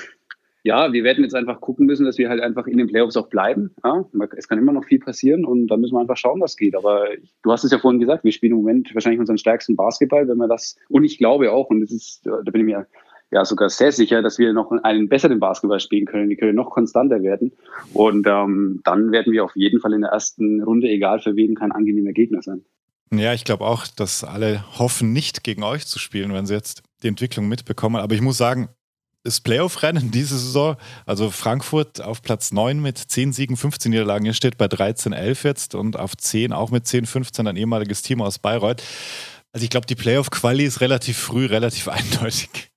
ja, wir werden jetzt einfach gucken müssen, dass wir halt einfach in den Playoffs auch bleiben. Ja, es kann immer noch viel passieren und da müssen wir einfach schauen, was geht. Aber du hast es ja vorhin gesagt, wir spielen im Moment wahrscheinlich unseren stärksten Basketball, wenn wir das, und ich glaube auch, und das ist, da bin ich mir ja sogar sehr sicher, dass wir noch einen besseren Basketball spielen können. Wir können noch konstanter werden. Und ähm, dann werden wir auf jeden Fall in der ersten Runde, egal für wen, kein angenehmer Gegner sein. Ja, ich glaube auch, dass alle hoffen, nicht gegen euch zu spielen, wenn sie jetzt die Entwicklung mitbekommen. Aber ich muss sagen, das Playoff-Rennen diese Saison. Also Frankfurt auf Platz 9 mit 10 Siegen, 15 Niederlagen. Ihr steht bei 13, 11 jetzt und auf 10 auch mit 10, 15 ein ehemaliges Team aus Bayreuth. Also ich glaube, die Playoff-Quali ist relativ früh, relativ eindeutig.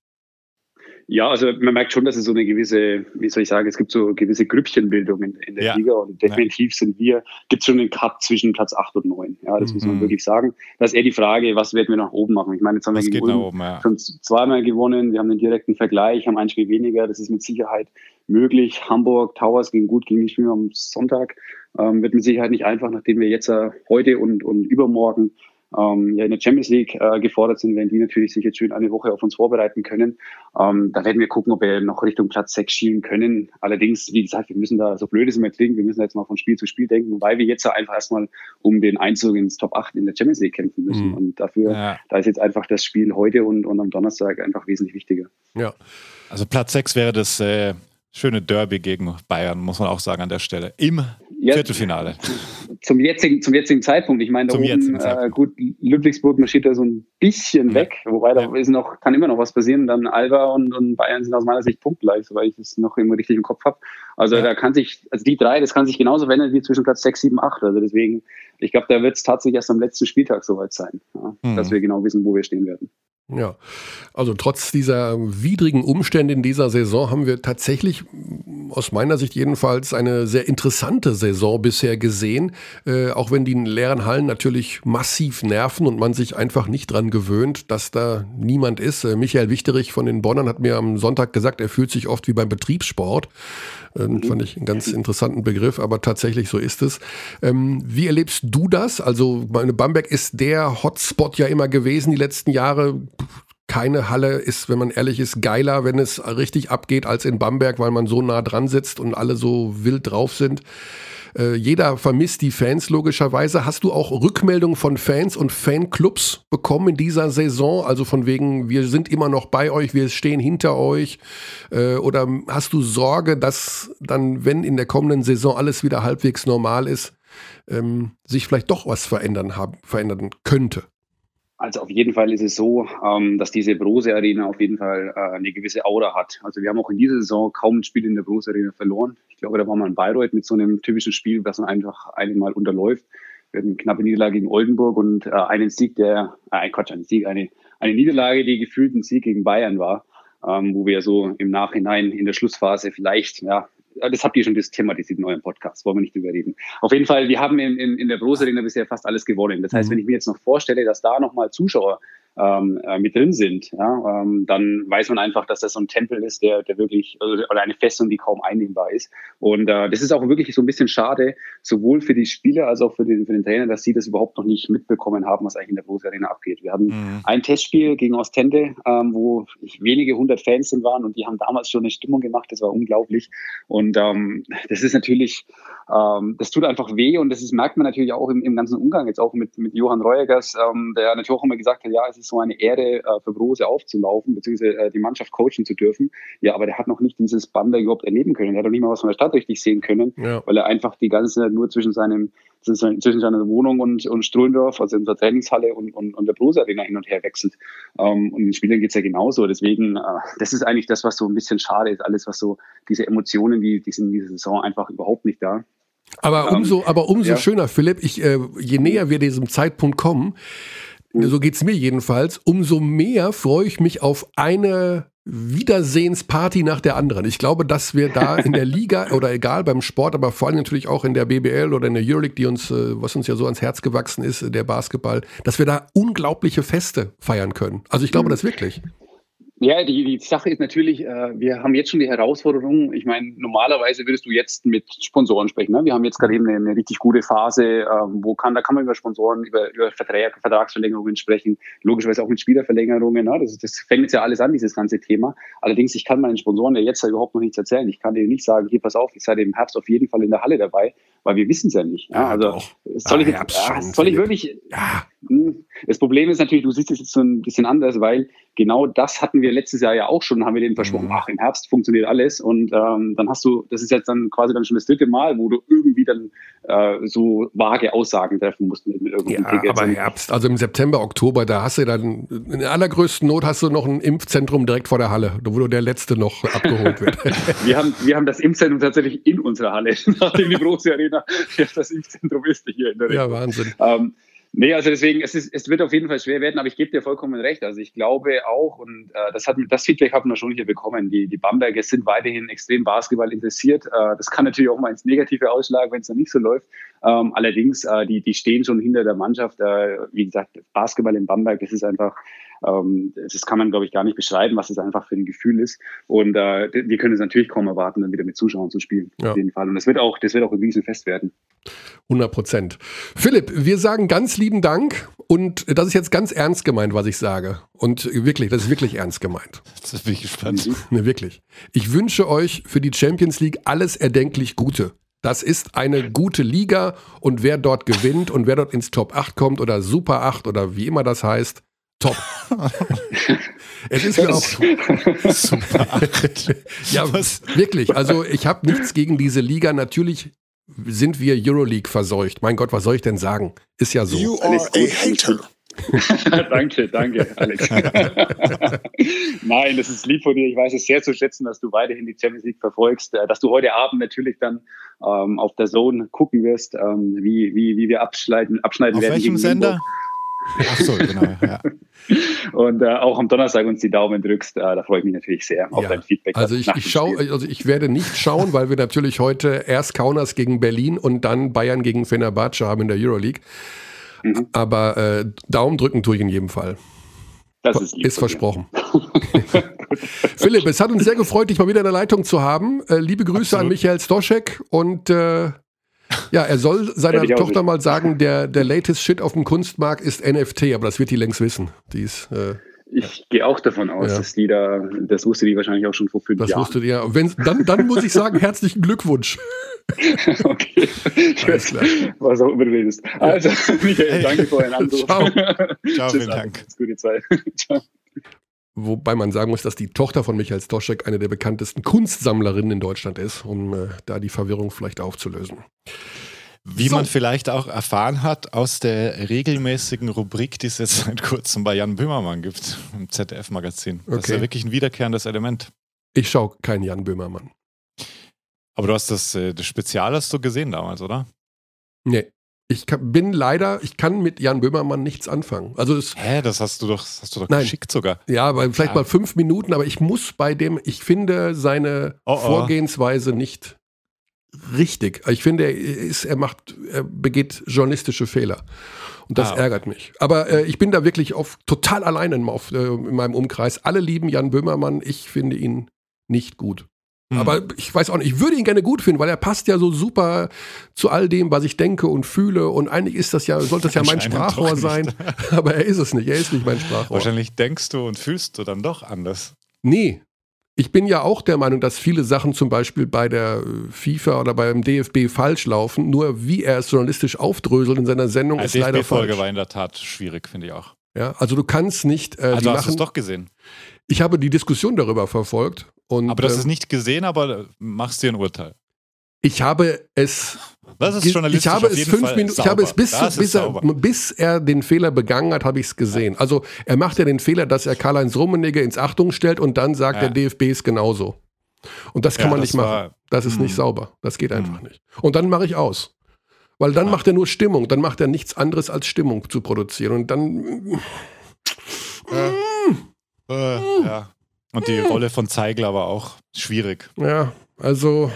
Ja, also man merkt schon, dass es so eine gewisse, wie soll ich sagen, es gibt so gewisse Grüppchenbildung in, in der ja. Liga und definitiv ja. sind wir, gibt es schon einen Cut zwischen Platz 8 und 9. Ja, das mhm. muss man mhm. wirklich sagen. Das ist eher die Frage, was werden wir nach oben machen? Ich meine, jetzt haben was wir oben, ja. schon zweimal gewonnen, wir haben den direkten Vergleich, haben ein Spiel weniger, das ist mit Sicherheit möglich. Hamburg, Towers gegen gut gegen die Spiele am Sonntag. Ähm, wird mit Sicherheit nicht einfach, nachdem wir jetzt äh, heute und, und übermorgen ähm, ja in der Champions League äh, gefordert sind, werden die natürlich sich jetzt schön eine Woche auf uns vorbereiten können. Ähm, da werden wir gucken, ob wir noch Richtung Platz 6 schielen können. Allerdings, wie gesagt, wir müssen da, so blöd es immer klingt, wir müssen jetzt mal von Spiel zu Spiel denken, weil wir jetzt einfach erstmal um den Einzug ins Top 8 in der Champions League kämpfen müssen. Mhm. Und dafür, ja. da ist jetzt einfach das Spiel heute und, und am Donnerstag einfach wesentlich wichtiger. Ja. Also Platz 6 wäre das äh, schöne Derby gegen Bayern, muss man auch sagen an der Stelle. Im ja, Viertelfinale. zum jetzigen, zum jetzigen Zeitpunkt. Ich meine, da oben, äh, gut, Ludwigsburg marschiert da so ein bisschen ja. weg, wobei da ist noch, kann immer noch was passieren. Dann Alba und, und Bayern sind aus meiner Sicht punktgleich, soweit ich es noch immer richtig im Kopf habe. Also ja. da kann sich, also die drei, das kann sich genauso wenden wie zwischen Platz 6, 7, 8. Also deswegen, ich glaube, da wird es tatsächlich erst am letzten Spieltag soweit sein, ja, mhm. dass wir genau wissen, wo wir stehen werden. Ja, also trotz dieser widrigen Umstände in dieser Saison haben wir tatsächlich, aus meiner Sicht jedenfalls, eine sehr interessante Saison bisher gesehen. Äh, auch wenn die leeren Hallen natürlich massiv nerven und man sich einfach nicht dran gewöhnt, dass da niemand ist. Äh, Michael Wichterich von den Bonnern hat mir am Sonntag gesagt, er fühlt sich oft wie beim Betriebssport. Äh, mhm. Fand ich einen ganz interessanten Begriff, aber tatsächlich so ist es. Ähm, wie erlebst du das? Also, meine Bamberg ist der Hotspot ja immer gewesen die letzten Jahre keine Halle ist, wenn man ehrlich ist, geiler, wenn es richtig abgeht als in Bamberg, weil man so nah dran sitzt und alle so wild drauf sind. Äh, jeder vermisst die Fans logischerweise. Hast du auch Rückmeldungen von Fans und Fanclubs bekommen in dieser Saison? Also von wegen, wir sind immer noch bei euch, wir stehen hinter euch. Äh, oder hast du Sorge, dass dann, wenn in der kommenden Saison alles wieder halbwegs normal ist, ähm, sich vielleicht doch was verändern, haben, verändern könnte? Also auf jeden Fall ist es so, ähm, dass diese Brose Arena auf jeden Fall äh, eine gewisse Aura hat. Also wir haben auch in dieser Saison kaum ein Spiel in der Brose Arena verloren. Ich glaube, da war man in Bayreuth mit so einem typischen Spiel, das man einfach einmal unterläuft. Wir hatten eine knappe Niederlage gegen Oldenburg und äh, einen Sieg, der, äh, Quatsch, einen Sieg, eine, eine Niederlage, die gefühlt ein Sieg gegen Bayern war, ähm, wo wir so im Nachhinein in der Schlussphase vielleicht ja, das habt ihr schon das thematisiert in eurem Podcast, wollen wir nicht drüber reden. Auf jeden Fall, wir haben in, in, in der Brose Arena bisher fast alles gewonnen. Das heißt, mhm. wenn ich mir jetzt noch vorstelle, dass da nochmal Zuschauer ähm, äh, mit drin sind, ja, ähm, dann weiß man einfach, dass das so ein Tempel ist, der, der wirklich, also, oder eine Festung, die kaum einnehmbar ist. Und äh, das ist auch wirklich so ein bisschen schade, sowohl für die Spieler als auch für den, für den Trainer, dass sie das überhaupt noch nicht mitbekommen haben, was eigentlich in der Brose Arena abgeht. Wir hatten mhm. ein Testspiel gegen Ostende, ähm, wo wenige hundert Fans sind waren und die haben damals schon eine Stimmung gemacht, das war unglaublich. Und ähm, das ist natürlich, ähm, das tut einfach weh und das ist, merkt man natürlich auch im, im ganzen Umgang, jetzt auch mit, mit Johann Reuegers, ähm, der natürlich auch immer gesagt hat, ja, es ist so eine Ehre, äh, für Brose aufzulaufen, beziehungsweise äh, die Mannschaft coachen zu dürfen. Ja, aber der hat noch nicht dieses Bamberg überhaupt erleben können. Er hat noch nicht mal was von der Stadt richtig sehen können, ja. weil er einfach die ganze Zeit nur zwischen seinem zwischen seiner Wohnung und, und Struhlendorf, also in der Trainingshalle und, und, und der Brose Arena hin und her wechselt. Ähm, und den Spielern geht es ja genauso. Deswegen, äh, das ist eigentlich das, was so ein bisschen schade ist. Alles, was so diese Emotionen, die, die sind in dieser Saison einfach überhaupt nicht da. Aber ähm, umso, aber umso ja. schöner, Philipp, ich, äh, je näher wir diesem Zeitpunkt kommen, so geht es mir jedenfalls, umso mehr freue ich mich auf eine Wiedersehensparty nach der anderen. Ich glaube, dass wir da in der Liga oder egal beim Sport, aber vor allem natürlich auch in der BBL oder in der Euroleague, die uns, äh, was uns ja so ans Herz gewachsen ist, der Basketball, dass wir da unglaubliche Feste feiern können. Also ich glaube mhm. das wirklich. Ja, die, die Sache ist natürlich, äh, wir haben jetzt schon die Herausforderung. Ich meine, normalerweise würdest du jetzt mit Sponsoren sprechen. Ne? Wir haben jetzt gerade eben eine, eine richtig gute Phase, äh, wo kann, da kann man über Sponsoren, über, über Vertrag, Vertragsverlängerungen sprechen, logischerweise auch mit Spielerverlängerungen. Ne? Das, das fängt jetzt ja alles an, dieses ganze Thema. Allerdings, ich kann meinen Sponsoren ja jetzt ja überhaupt noch nichts erzählen. Ich kann denen nicht sagen, hier, pass auf, ich sei im Herbst auf jeden Fall in der Halle dabei, weil wir wissen es ja nicht. Ja? Also doch. soll ich, jetzt, ja, soll ich wirklich... Ja. Hm, das Problem ist natürlich, du siehst es jetzt so ein bisschen anders, weil genau das hatten wir letztes Jahr ja auch schon, haben wir denen versprochen, mhm. ach, im Herbst funktioniert alles. Und ähm, dann hast du, das ist jetzt dann quasi dann schon das dritte Mal, wo du irgendwie dann äh, so vage Aussagen treffen musst mit, mit irgendeinem ja, Ticket. Aber Herbst, also im September, Oktober, da hast du dann, in allergrößten Not hast du noch ein Impfzentrum direkt vor der Halle, wo du der Letzte noch abgeholt wird. wir, haben, wir haben das Impfzentrum tatsächlich in unserer Halle, nachdem die große Arena das Impfzentrum ist hier in der Region. Ja, Wahnsinn. Ähm, Nee, also deswegen, es, ist, es wird auf jeden Fall schwer werden, aber ich gebe dir vollkommen recht. Also ich glaube auch, und äh, das, hat, das Feedback haben wir schon hier bekommen, die, die Bamberger sind weiterhin extrem Basketball interessiert. Äh, das kann natürlich auch mal ins Negative ausschlagen, wenn es dann nicht so läuft. Ähm, allerdings, äh, die, die stehen schon hinter der Mannschaft. Äh, wie gesagt, Basketball in Bamberg, das ist einfach ähm, das kann man, glaube ich, gar nicht beschreiben, was es einfach für ein Gefühl ist. Und äh, wir können es natürlich kaum erwarten, dann wieder mit Zuschauern zu spielen. Ja. Auf jeden Fall. Und das wird auch, das wird auch ein Riesenfest werden. 100 Prozent. Philipp, wir sagen ganz lieben Dank und das ist jetzt ganz ernst gemeint, was ich sage. Und wirklich, das ist wirklich ernst gemeint. Das bin ich gespannt. Ne, wirklich. Ich wünsche euch für die Champions League alles erdenklich Gute. Das ist eine gute Liga und wer dort gewinnt und wer dort ins Top 8 kommt oder Super 8 oder wie immer das heißt, top. es ist mir auch super. ja, was? wirklich. Also ich habe nichts gegen diese Liga. Natürlich sind wir Euroleague verseucht. Mein Gott, was soll ich denn sagen? Ist ja so. You are a hater. danke, danke, Alex. Nein, das ist lieb von dir. Ich weiß es sehr zu schätzen, dass du weiterhin die Champions League verfolgst, äh, dass du heute Abend natürlich dann ähm, auf der Zone gucken wirst, ähm, wie, wie, wie wir abschneiden, abschneiden auf werden. Auf welchem Sender? Ach so, genau, ja. Und äh, auch am Donnerstag uns die Daumen drückst, äh, da freue ich mich natürlich sehr auf ja. dein Feedback. Also ich, ich schaue, also ich werde nicht schauen, weil wir natürlich heute erst Kaunas gegen Berlin und dann Bayern gegen Fenerbahce haben in der Euroleague. Mhm. Aber äh, Daumen drücken tue ich in jedem Fall. Das ist, ist versprochen. Philipp, es hat uns sehr gefreut, dich mal wieder in der Leitung zu haben. Äh, liebe Grüße Absolut. an Michael Stoschek und äh, ja, er soll seiner Tochter mal sagen, der, der latest Shit auf dem Kunstmarkt ist NFT, aber das wird die längst wissen. Die ist, äh, ich gehe auch davon aus, ja. dass die da, das wusste die wahrscheinlich auch schon vor fünf das Jahren. Das wusste die ja. Wenn, dann, dann muss ich sagen, herzlichen Glückwunsch. okay. Alles klar. Was auch immer du willst. Also, Michael, danke für euren Anruf. Ciao. Ciao, vielen Dank. Gute Zeit. Ciao. Wobei man sagen muss, dass die Tochter von Michael Stoschek eine der bekanntesten Kunstsammlerinnen in Deutschland ist, um äh, da die Verwirrung vielleicht aufzulösen. Wie so. man vielleicht auch erfahren hat aus der regelmäßigen Rubrik, die es jetzt seit kurzem bei Jan Böhmermann gibt, im ZDF-Magazin. Das ist ja wirklich ein wiederkehrendes Element. Ich schaue keinen Jan Böhmermann. Aber du hast das, äh, das Spezial hast du gesehen damals, oder? Nee. Ich kann, bin leider, ich kann mit Jan Böhmermann nichts anfangen. Also es, Hä, das hast du doch, hast du doch nein, geschickt sogar. Ja, aber vielleicht ja. mal fünf Minuten, aber ich muss bei dem, ich finde seine oh, oh. Vorgehensweise nicht richtig. Ich finde, er, ist, er macht, er begeht journalistische Fehler. Und das ah, okay. ärgert mich. Aber äh, ich bin da wirklich auf, total allein in, auf, äh, in meinem Umkreis. Alle lieben Jan Böhmermann. Ich finde ihn nicht gut. Mhm. Aber ich weiß auch nicht, ich würde ihn gerne gut finden, weil er passt ja so super zu all dem, was ich denke und fühle. Und eigentlich ist das ja, sollte das ja mein Sprachrohr sein. Aber er ist es nicht. Er ist nicht mein Sprachrohr. Wahrscheinlich denkst du und fühlst du dann doch anders. Nee, ich bin ja auch der Meinung, dass viele Sachen zum Beispiel bei der äh, FIFA oder beim DFB falsch laufen. Nur wie er es journalistisch aufdröselt in seiner Sendung ja, ist leider falsch. Die Folge war in der Tat schwierig, finde ich auch. Ja, also du kannst nicht. Äh, also hast du es doch gesehen. Ich habe die Diskussion darüber verfolgt. Und, aber du hast äh, es nicht gesehen, aber machst dir ein Urteil. Ich habe es. Das ist journalistisch ich habe es fünf Minuten, ich habe es bis, bis er, bis, er, den Fehler begangen hat, habe ich es gesehen. Ja. Also er macht ja den Fehler, dass er Karl-Heinz Rummenigge ins Achtung stellt und dann sagt, ja. der DFB ist genauso. Und das kann ja, man nicht machen. War, das ist mh. nicht hm. sauber. Das geht einfach mh. nicht. Und dann mache ich aus. Weil dann macht er nur Stimmung. Dann macht er nichts anderes als Stimmung zu produzieren. Und dann. Äh, ja. Und die Rolle von Zeigler war auch schwierig. Ja, also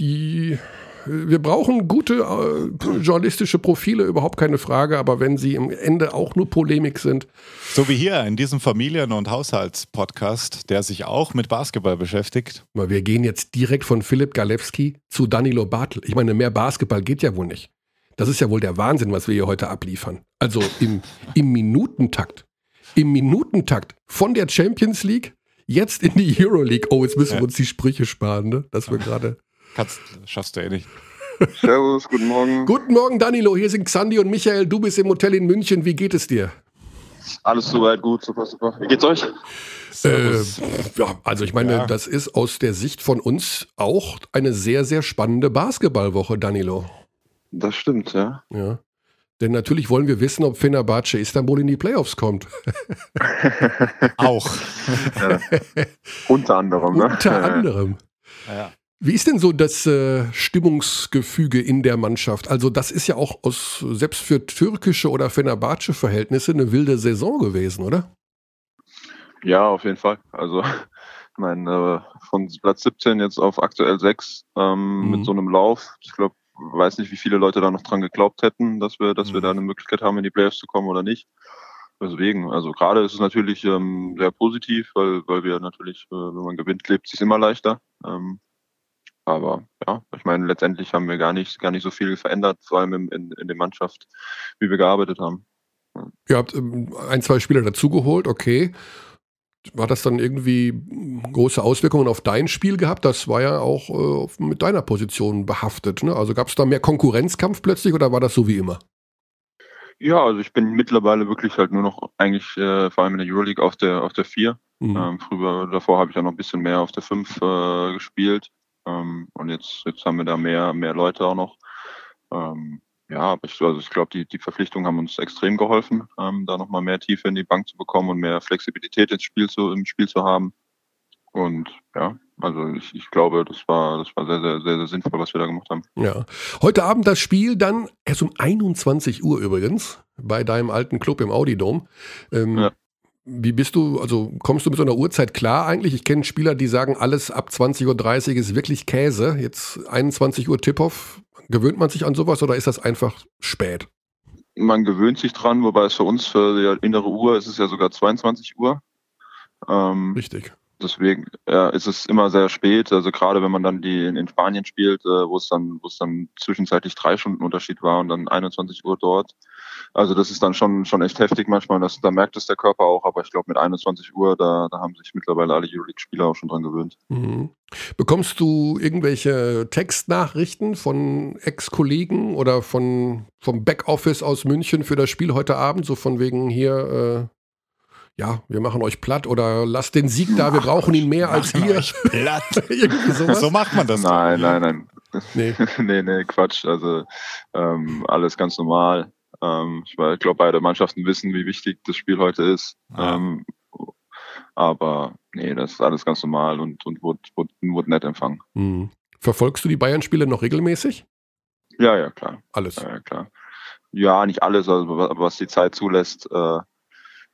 die wir brauchen gute äh, journalistische Profile, überhaupt keine Frage, aber wenn sie im Ende auch nur Polemik sind. So wie hier in diesem Familien- und Haushaltspodcast, der sich auch mit Basketball beschäftigt. Wir gehen jetzt direkt von Philipp Galewski zu Danilo Bartel. Ich meine, mehr Basketball geht ja wohl nicht. Das ist ja wohl der Wahnsinn, was wir hier heute abliefern. Also im, im Minutentakt. Im Minutentakt von der Champions League jetzt in die Euroleague. Oh, jetzt müssen wir uns die Sprüche sparen, ne? Dass wir gerade. Kannst, schaffst du eh nicht. Servus, guten Morgen. Guten Morgen, Danilo. Hier sind Xandi und Michael. Du bist im Hotel in München. Wie geht es dir? Alles soweit gut, super, super. Wie geht's euch? Äh, ja, also ich meine, ja. das ist aus der Sicht von uns auch eine sehr, sehr spannende Basketballwoche, Danilo. Das stimmt, ja. Ja. Denn natürlich wollen wir wissen, ob Fenerbahce Istanbul in die Playoffs kommt. auch. Ja. Unter anderem. Ne? Unter anderem. Ja. Wie ist denn so das äh, Stimmungsgefüge in der Mannschaft? Also das ist ja auch aus, selbst für türkische oder Fenerbahce Verhältnisse eine wilde Saison gewesen, oder? Ja, auf jeden Fall. Also ich meine, äh, von Platz 17 jetzt auf aktuell 6 ähm, mhm. mit so einem Lauf. Ich glaube, weiß nicht, wie viele Leute da noch dran geglaubt hätten, dass wir, dass mhm. wir da eine Möglichkeit haben, in die Playoffs zu kommen oder nicht. Deswegen, also gerade ist es natürlich ähm, sehr positiv, weil, weil wir natürlich, äh, wenn man gewinnt, lebt es sich immer leichter. Ähm, aber ja, ich meine, letztendlich haben wir gar nicht, gar nicht so viel verändert, vor allem in, in, in der Mannschaft, wie wir gearbeitet haben. Ja. Ihr habt ähm, ein, zwei Spieler dazugeholt, okay. War das dann irgendwie große Auswirkungen auf dein Spiel gehabt? Das war ja auch äh, mit deiner Position behaftet. Ne? Also gab es da mehr Konkurrenzkampf plötzlich oder war das so wie immer? Ja, also ich bin mittlerweile wirklich halt nur noch eigentlich äh, vor allem in der Euroleague auf der auf der 4. Mhm. Ähm, früher, davor habe ich ja noch ein bisschen mehr auf der 5 äh, gespielt. Ähm, und jetzt, jetzt haben wir da mehr, mehr Leute auch noch. ähm, ja, ich, also ich glaube, die, die Verpflichtungen haben uns extrem geholfen, ähm, da nochmal mehr Tiefe in die Bank zu bekommen und mehr Flexibilität ins Spiel zu, im Spiel zu haben. Und ja, also ich, ich glaube, das war, das war sehr, sehr, sehr, sehr sinnvoll, was wir da gemacht haben. Ja. Heute Abend das Spiel dann erst um 21 Uhr übrigens bei deinem alten Club im Audidom. Ähm, ja. Wie bist du, also kommst du mit so einer Uhrzeit klar eigentlich? Ich kenne Spieler, die sagen, alles ab 20.30 Uhr ist wirklich Käse. Jetzt 21 Uhr Tip-Off. Gewöhnt man sich an sowas oder ist das einfach spät? Man gewöhnt sich dran, wobei es für uns, für die innere Uhr, ist es ja sogar 22 Uhr. Ähm, Richtig deswegen ja, ist es immer sehr spät. Also gerade wenn man dann die in, in Spanien spielt, äh, wo es dann, wo es dann zwischenzeitlich drei Stunden Unterschied war und dann 21 Uhr dort. Also das ist dann schon schon echt heftig manchmal. Das, da merkt es der Körper auch. Aber ich glaube mit 21 Uhr, da, da haben sich mittlerweile alle Euroleague-Spieler auch schon dran gewöhnt. Mhm. Bekommst du irgendwelche Textnachrichten von Ex-Kollegen oder von vom Backoffice aus München für das Spiel heute Abend, so von wegen hier? Ja, wir machen euch platt oder lasst den Sieg da, wir brauchen ihn mehr als ihr. platt. so macht man das. Nein, nein, nein. Nee. nee, nee, Quatsch. Also ähm, alles ganz normal. Ähm, ich glaube, beide Mannschaften wissen, wie wichtig das Spiel heute ist. Ja. Ähm, aber nee, das ist alles ganz normal und, und wurde, wurde, wurde nett empfangen. Mhm. Verfolgst du die Bayern-Spiele noch regelmäßig? Ja, ja, klar. Alles. Ja, klar. Ja, nicht alles, also was die Zeit zulässt. Äh,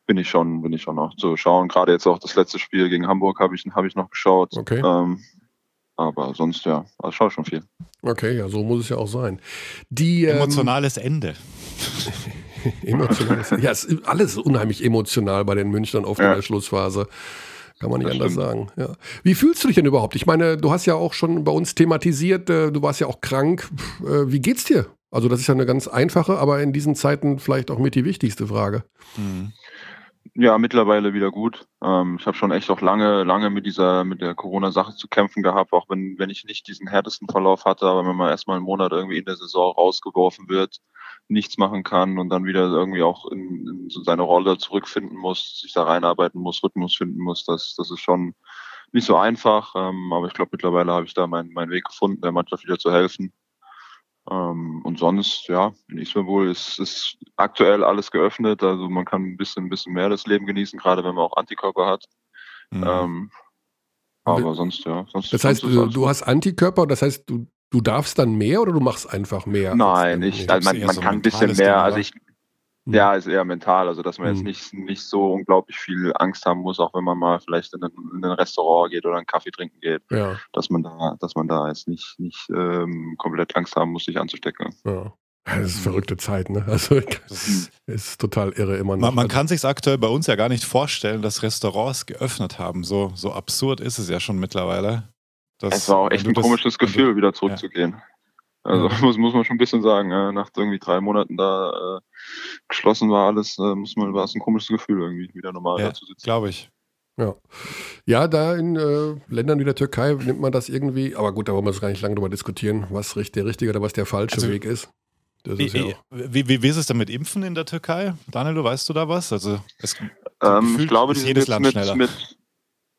bin ich schon, bin ich schon noch zu schauen. Gerade jetzt auch das letzte Spiel gegen Hamburg habe ich, hab ich noch geschaut. Okay. Ähm, aber sonst ja, also schaue schon viel. Okay, ja, so muss es ja auch sein. Die, ähm, Emotionales ähm, Ende. emotionales Ja, es ist alles unheimlich emotional bei den Münchnern oft ja. in der Schlussphase. Kann man nicht das anders stimmt. sagen. Ja. Wie fühlst du dich denn überhaupt? Ich meine, du hast ja auch schon bei uns thematisiert, äh, du warst ja auch krank. Äh, wie geht's dir? Also, das ist ja eine ganz einfache, aber in diesen Zeiten vielleicht auch mit die wichtigste Frage. Mhm. Ja, mittlerweile wieder gut. Ähm, ich habe schon echt auch lange, lange mit dieser, mit der Corona-Sache zu kämpfen gehabt, auch wenn, wenn ich nicht diesen härtesten Verlauf hatte, aber wenn man erstmal einen Monat irgendwie in der Saison rausgeworfen wird, nichts machen kann und dann wieder irgendwie auch in, in so seine Rolle zurückfinden muss, sich da reinarbeiten muss, Rhythmus finden muss, das, das ist schon nicht so einfach. Ähm, aber ich glaube, mittlerweile habe ich da meinen meinen Weg gefunden, der Mannschaft wieder zu helfen. Ähm, und sonst, ja, in Istanbul ist, ist aktuell alles geöffnet. Also man kann ein bisschen, ein bisschen mehr das Leben genießen, gerade wenn man auch Antikörper hat. Mhm. Ähm, aber sonst, ja. Sonst, das heißt, du, du hast Antikörper, das heißt, du, du darfst dann mehr oder du machst einfach mehr? Nein, ich, also man, man so kann ein bisschen mehr. also ich. Ja, ist eher mental, also dass man jetzt mhm. nicht, nicht so unglaublich viel Angst haben muss, auch wenn man mal vielleicht in ein, in ein Restaurant geht oder einen Kaffee trinken geht, ja. dass man da, dass man da jetzt nicht, nicht ähm, komplett Angst haben muss, sich anzustecken. Ja. Das ist verrückte Zeit, ne? Also das ist total irre immer noch. Man, man kann sich aktuell bei uns ja gar nicht vorstellen, dass Restaurants geöffnet haben. So, so absurd ist es ja schon mittlerweile. Es war auch echt ein das, komisches Gefühl, du, wieder zurückzugehen. Ja. Also muss, muss man schon ein bisschen sagen, äh, nach irgendwie drei Monaten da äh, geschlossen war alles, äh, muss man, war es ein komisches Gefühl, irgendwie wieder normal ja, da zu sitzen. Glaube ich. Ja. ja, da in äh, Ländern wie der Türkei nimmt man das irgendwie, aber gut, da wollen wir es gar nicht lange drüber diskutieren, was der richtige oder was der falsche also, Weg ist. Wie, ist ja wie, wie, wie, ist es denn mit Impfen in der Türkei? Daniel, weißt du da was? Also es, ähm, ich glaube, die jedes Land mit, schneller. mit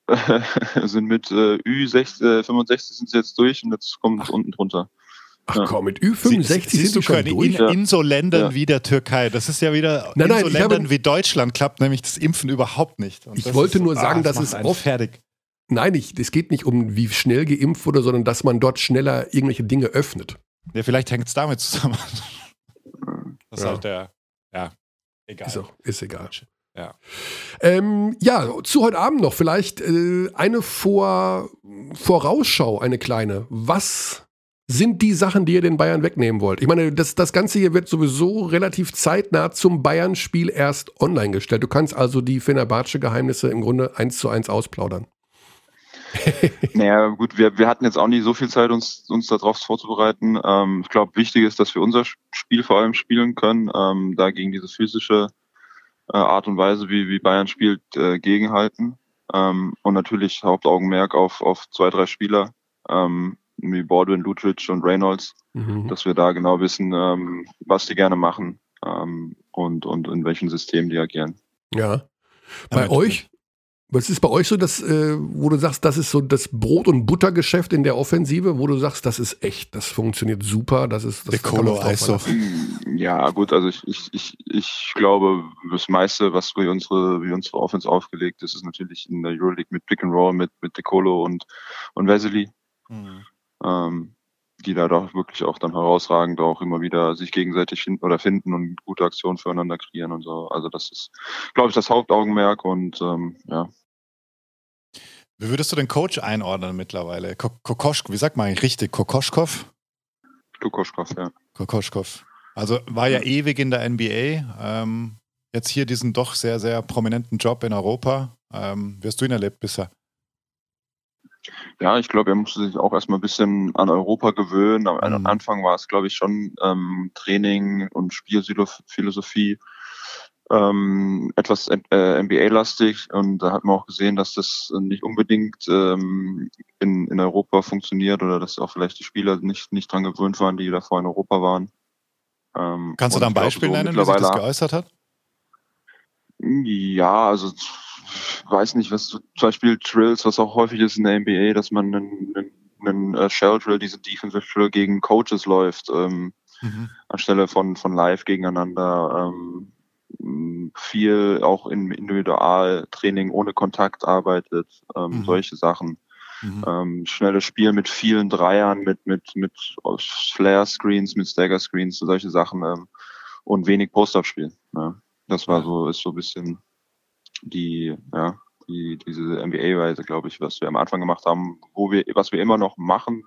sind mit äh, Ü65 65 sind sie jetzt durch und jetzt kommt Ach. unten drunter. Ach komm, mit Ü65 Sie, sind du schon durch. In, in so Ländern ja. wie der Türkei, das ist ja wieder nein, nein, in so Ländern habe, wie Deutschland klappt nämlich das Impfen überhaupt nicht. Und ich wollte nur sagen, ah, dass es oft fertig. Nein, es geht nicht um wie schnell geimpft wurde, sondern dass man dort schneller irgendwelche Dinge öffnet. Ja, vielleicht hängt es damit zusammen. Das ist ja. halt der, ja, egal. Ist, auch, ist egal. Ja. Ähm, ja, zu heute Abend noch vielleicht äh, eine Vor Vorausschau, eine kleine. Was sind die Sachen, die ihr den Bayern wegnehmen wollt? Ich meine, das, das Ganze hier wird sowieso relativ zeitnah zum Bayern-Spiel erst online gestellt. Du kannst also die Fenerbahce-Geheimnisse im Grunde eins zu eins ausplaudern. naja, gut, wir, wir hatten jetzt auch nicht so viel Zeit, uns, uns darauf vorzubereiten. Ähm, ich glaube, wichtig ist, dass wir unser Spiel vor allem spielen können, ähm, da gegen diese physische äh, Art und Weise, wie, wie Bayern spielt, äh, gegenhalten. Ähm, und natürlich Hauptaugenmerk auf, auf zwei, drei Spieler. Ähm, wie Baldwin, Lutric und Reynolds, mhm. dass wir da genau wissen, ähm, was die gerne machen ähm, und, und in welchem System die agieren. Ja. Bei ja, euch, Was ist bei euch so, das, äh, wo du sagst, das ist so das Brot- und Buttergeschäft in der Offensive, wo du sagst, das ist echt, das funktioniert super, das ist das Colo Ja, gut, also ich, ich, ich, ich glaube, das meiste, was wie unsere, wie unsere Offense aufgelegt ist, ist natürlich in der Euroleague mit Pick and Roll, mit, mit Decolo und, und Vesely. Mhm. Ähm, die da doch wirklich auch dann herausragend auch immer wieder sich gegenseitig finden oder finden und gute Aktionen füreinander kreieren und so. Also das ist, glaube ich, das Hauptaugenmerk und ähm, ja. Wie würdest du den Coach einordnen mittlerweile? Kokosch, wie sagt man eigentlich richtig? Kokoschkov? Kokoschkov, ja. Kokoschkov. Also war ja ewig in der NBA. Ähm, jetzt hier diesen doch sehr, sehr prominenten Job in Europa. Ähm, wie hast du ihn erlebt bisher? Ja, ich glaube, er musste sich auch erstmal ein bisschen an Europa gewöhnen. Am mhm. Anfang war es, glaube ich, schon ähm, Training und Spielphilosophie ähm, etwas äh, NBA-lastig und da hat man auch gesehen, dass das nicht unbedingt ähm, in, in Europa funktioniert oder dass auch vielleicht die Spieler nicht, nicht dran gewöhnt waren, die davor in Europa waren. Ähm, Kannst du da ein Beispiel nennen, wie sich das geäußert hat? Ja, also weiß nicht, was zum Beispiel Drills, was auch häufig ist in der NBA, dass man einen, einen, einen äh, Shell Drill, diese Defensive Drill gegen Coaches läuft, ähm, mhm. anstelle von, von live gegeneinander. Ähm, viel auch im Individualtraining ohne Kontakt arbeitet, ähm, mhm. solche Sachen. Mhm. Ähm, schnelles Spiel mit vielen Dreiern, mit, mit, mit Flare-Screens, mit Stagger-Screens, solche Sachen ähm, und wenig Post-Up-Spiel. Ja. Das war so, ist so ein bisschen die, ja, die, diese MBA-Weise, glaube ich, was wir am Anfang gemacht haben, wo wir, was wir immer noch machen,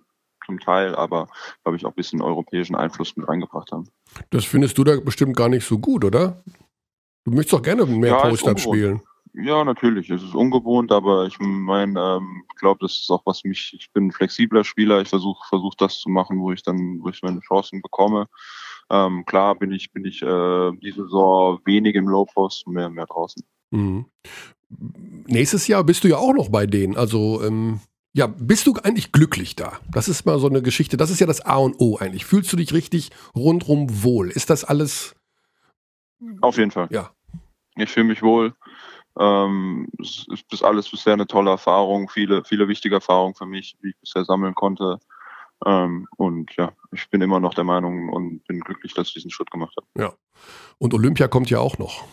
zum Teil, aber glaube ich auch ein bisschen europäischen Einfluss mit reingebracht haben. Das findest du da bestimmt gar nicht so gut, oder? Du möchtest doch gerne mehr ja, Post-Up spielen. Ja, natürlich. Es ist ungewohnt, aber ich meine, ähm, glaube, das ist auch was mich. Ich bin ein flexibler Spieler. Ich versuche versuch das zu machen, wo ich dann, wo ich meine Chancen bekomme. Ähm, klar bin ich, bin ich äh, diese Saison wenig im Low Post, mehr, mehr draußen. Mhm. Nächstes Jahr bist du ja auch noch bei denen. Also, ähm, ja, bist du eigentlich glücklich da? Das ist mal so eine Geschichte. Das ist ja das A und O eigentlich. Fühlst du dich richtig rundrum wohl? Ist das alles? Auf jeden Fall. Ja. Ich fühle mich wohl. Ähm, es ist alles bisher eine tolle Erfahrung, viele, viele wichtige Erfahrungen für mich, die ich bisher sammeln konnte. Ähm, und ja, ich bin immer noch der Meinung und bin glücklich, dass ich diesen Schritt gemacht habe. Ja. Und Olympia kommt ja auch noch.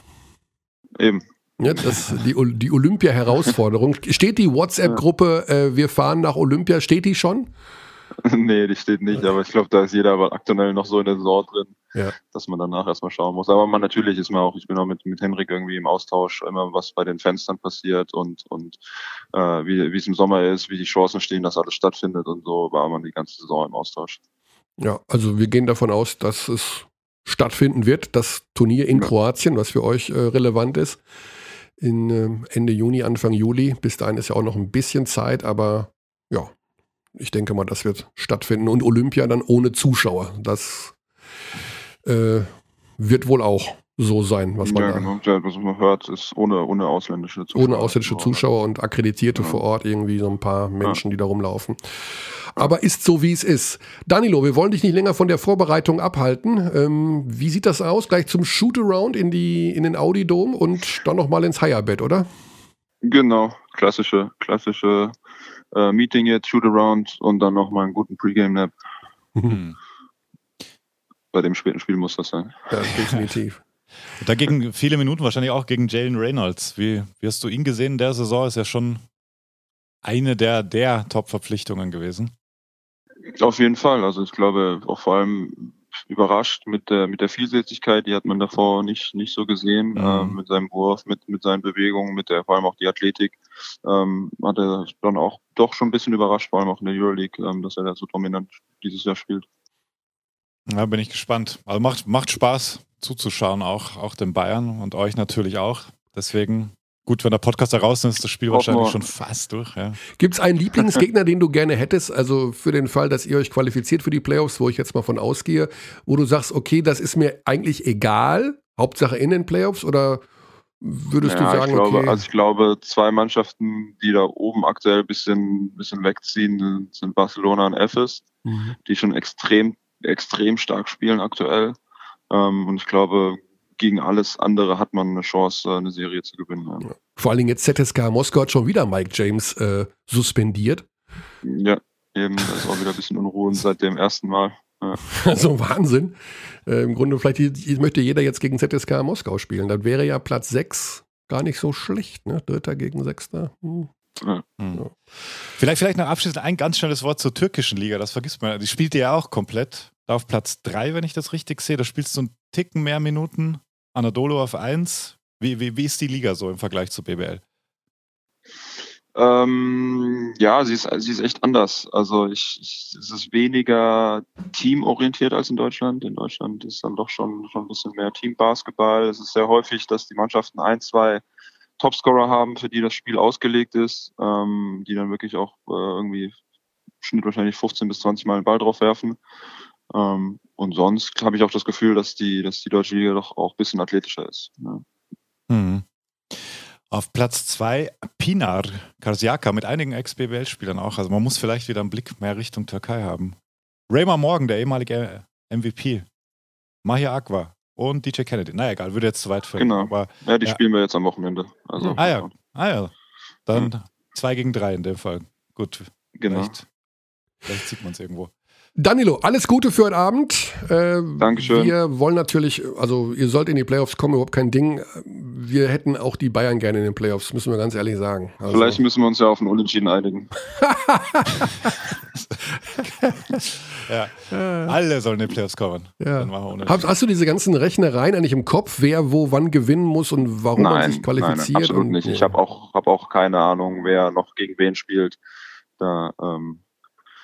Eben. Ja, das, die, die Olympia-Herausforderung. Steht die WhatsApp-Gruppe, äh, wir fahren nach Olympia, steht die schon? nee, die steht nicht, aber ich glaube, da ist jeder aber aktuell noch so in der Saison drin, ja. dass man danach erstmal schauen muss. Aber man natürlich ist man auch, ich bin auch mit, mit Henrik irgendwie im Austausch, immer was bei den Fenstern passiert und, und äh, wie, wie es im Sommer ist, wie die Chancen stehen, dass alles stattfindet und so, war man die ganze Saison im Austausch. Ja, also wir gehen davon aus, dass es stattfinden wird, das Turnier in ja. Kroatien, was für euch äh, relevant ist in äh, Ende Juni, Anfang Juli. Bis dahin ist ja auch noch ein bisschen Zeit, aber ja, ich denke mal, das wird stattfinden. Und Olympia dann ohne Zuschauer. Das äh, wird wohl auch so sein, was man, ja, genau. ja, was man hört, ist ohne, ohne ausländische Zuschauer. Ohne ausländische Zuschauer und Akkreditierte ja. vor Ort, irgendwie so ein paar Menschen, die da rumlaufen. Aber ist so, wie es ist. Danilo, wir wollen dich nicht länger von der Vorbereitung abhalten. Ähm, wie sieht das aus? Gleich zum Shootaround in, in den Audi Dome und dann nochmal ins Higher-Bett, oder? Genau, klassische, klassische äh, Meeting jetzt, Shootaround und dann nochmal einen guten Pre-Game-Nap. Mhm. Bei dem späten Spiel muss das sein. Ja, definitiv. Dagegen viele Minuten wahrscheinlich auch gegen Jalen Reynolds. Wie, wie hast du ihn gesehen in der Saison? Ist ja schon eine der, der Top-Verpflichtungen gewesen. Auf jeden Fall. Also ich glaube auch vor allem überrascht mit der mit der Vielseitigkeit, die hat man davor nicht nicht so gesehen, mhm. ähm, mit seinem Wurf, mit mit seinen Bewegungen, mit der vor allem auch die Athletik, ähm, hat er dann auch doch schon ein bisschen überrascht, vor allem auch in der Euroleague, ähm, dass er da so dominant dieses Jahr spielt. Ja, bin ich gespannt. Also macht macht Spaß zuzuschauen, auch, auch den Bayern und euch natürlich auch. Deswegen gut, wenn der Podcast da raus ist, ist das Spiel wahrscheinlich schon fast durch. Ja. Gibt es einen Lieblingsgegner, den du gerne hättest? Also für den Fall, dass ihr euch qualifiziert für die Playoffs, wo ich jetzt mal von ausgehe, wo du sagst, okay, das ist mir eigentlich egal, Hauptsache in den Playoffs oder würdest ja, du sagen, ich glaube, okay. Also ich glaube, zwei Mannschaften, die da oben aktuell ein bisschen, bisschen wegziehen, sind Barcelona und Efes, mhm. die schon extrem, extrem stark spielen aktuell. Ähm, und ich glaube, gegen alles andere hat man eine Chance, eine Serie zu gewinnen. Ja. Vor allen Dingen jetzt ZSK Moskau hat schon wieder Mike James äh, suspendiert. Ja, eben, da ist auch wieder ein bisschen Unruhe seit dem ersten Mal. Ja. Also Wahnsinn. Äh, Im Grunde, vielleicht möchte jeder jetzt gegen ZSK Moskau spielen. Dann wäre ja Platz 6 gar nicht so schlecht, ne? Dritter gegen Sechster. Hm. Ja. Hm. Vielleicht, vielleicht noch abschließend ein ganz schnelles Wort zur türkischen Liga, das vergisst man. Die spielt ja auch komplett. Da auf Platz 3, wenn ich das richtig sehe. Da spielst du einen Ticken mehr Minuten. Anadolu auf 1. Wie, wie, wie ist die Liga so im Vergleich zu BBL? Ähm, ja, sie ist, sie ist echt anders. Also ich, ich, es ist weniger teamorientiert als in Deutschland. In Deutschland ist dann doch schon, schon ein bisschen mehr Teambasketball. Es ist sehr häufig, dass die Mannschaften ein, zwei Topscorer haben, für die das Spiel ausgelegt ist, ähm, die dann wirklich auch äh, irgendwie Schnitt wahrscheinlich 15 bis 20 Mal den Ball drauf werfen. Ähm, und sonst habe ich auch das Gefühl, dass die, dass die deutsche Liga doch auch ein bisschen athletischer ist. Ja. Mhm. Auf Platz zwei Pinar Karsiaka mit einigen Ex-BBL-Spielern auch. Also man muss vielleicht wieder einen Blick mehr Richtung Türkei haben. Raymar Morgan, der ehemalige MVP. Mahia Aqua und DJ Kennedy. Na egal, würde jetzt zu weit führen. Genau. Aber, ja, die ja. spielen wir jetzt am Wochenende. Also, ah, ja. ah ja. Dann ja. zwei gegen drei in dem Fall. Gut. Genau. Vielleicht, vielleicht sieht man es irgendwo. Danilo, alles Gute für heute Abend. Äh, Dankeschön. Wir wollen natürlich, also ihr sollt in die Playoffs kommen, überhaupt kein Ding. Wir hätten auch die Bayern gerne in den Playoffs, müssen wir ganz ehrlich sagen. Also Vielleicht müssen wir uns ja auf ein Unentschieden einigen. ja. Alle sollen in die Playoffs kommen. Ja. Hast, hast, du diese ganzen Rechnereien eigentlich im Kopf, wer wo wann gewinnen muss und warum nein, man sich qualifiziert? Nein, absolut nicht. Ich habe auch, hab auch keine Ahnung, wer noch gegen wen spielt. Da ähm,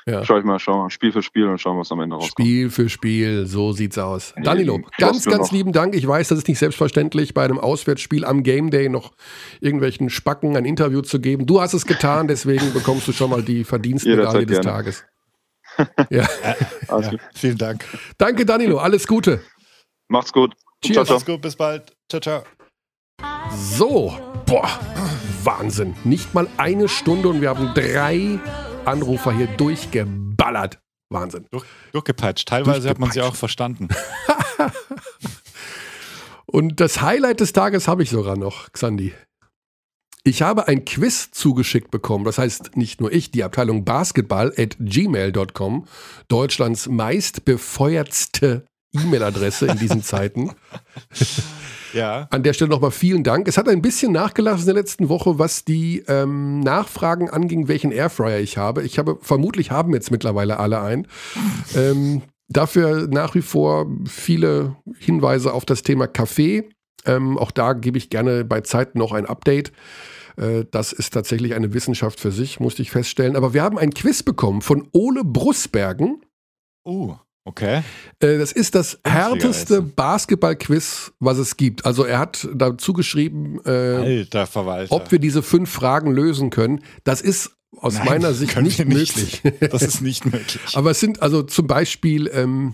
ja. Schau ich mal, schau mal, Spiel für Spiel und schauen, was am Ende rauskommt. Spiel für Spiel, so sieht's aus. Danilo, ganz, ganz lieben Dank. Ich weiß, das ist nicht selbstverständlich, bei einem Auswärtsspiel am Game Day noch irgendwelchen Spacken ein Interview zu geben. Du hast es getan, deswegen bekommst du schon mal die Verdienstmedaille des Tages. ja. Also. ja. Vielen Dank. Danke, Danilo. Alles Gute. Macht's gut. Cheers. Ciao, ciao. Macht's gut. Bis bald. Ciao, ciao. So, boah, Wahnsinn. Nicht mal eine Stunde und wir haben drei Anrufer hier durchgeballert. Wahnsinn. Durch, durchgepeitscht. Teilweise hat man sie auch verstanden. Und das Highlight des Tages habe ich sogar noch, Xandi. Ich habe ein Quiz zugeschickt bekommen. Das heißt, nicht nur ich, die Abteilung Basketball at gmail.com, Deutschlands meistbefeuertste E-Mail-Adresse in diesen Zeiten. Ja. An der Stelle nochmal vielen Dank. Es hat ein bisschen nachgelassen in der letzten Woche, was die ähm, Nachfragen anging, welchen Airfryer ich habe. Ich habe, vermutlich haben jetzt mittlerweile alle einen. ähm, dafür nach wie vor viele Hinweise auf das Thema Kaffee. Ähm, auch da gebe ich gerne bei Zeiten noch ein Update. Äh, das ist tatsächlich eine Wissenschaft für sich, musste ich feststellen. Aber wir haben ein Quiz bekommen von Ole Brusbergen. Oh. Okay. Äh, das ist das härteste Basketball-Quiz, was es gibt. Also er hat dazu geschrieben, äh, ob wir diese fünf Fragen lösen können. Das ist aus Nein, meiner Sicht nicht, nicht, möglich. Das ist nicht möglich. Aber es sind also zum Beispiel ähm,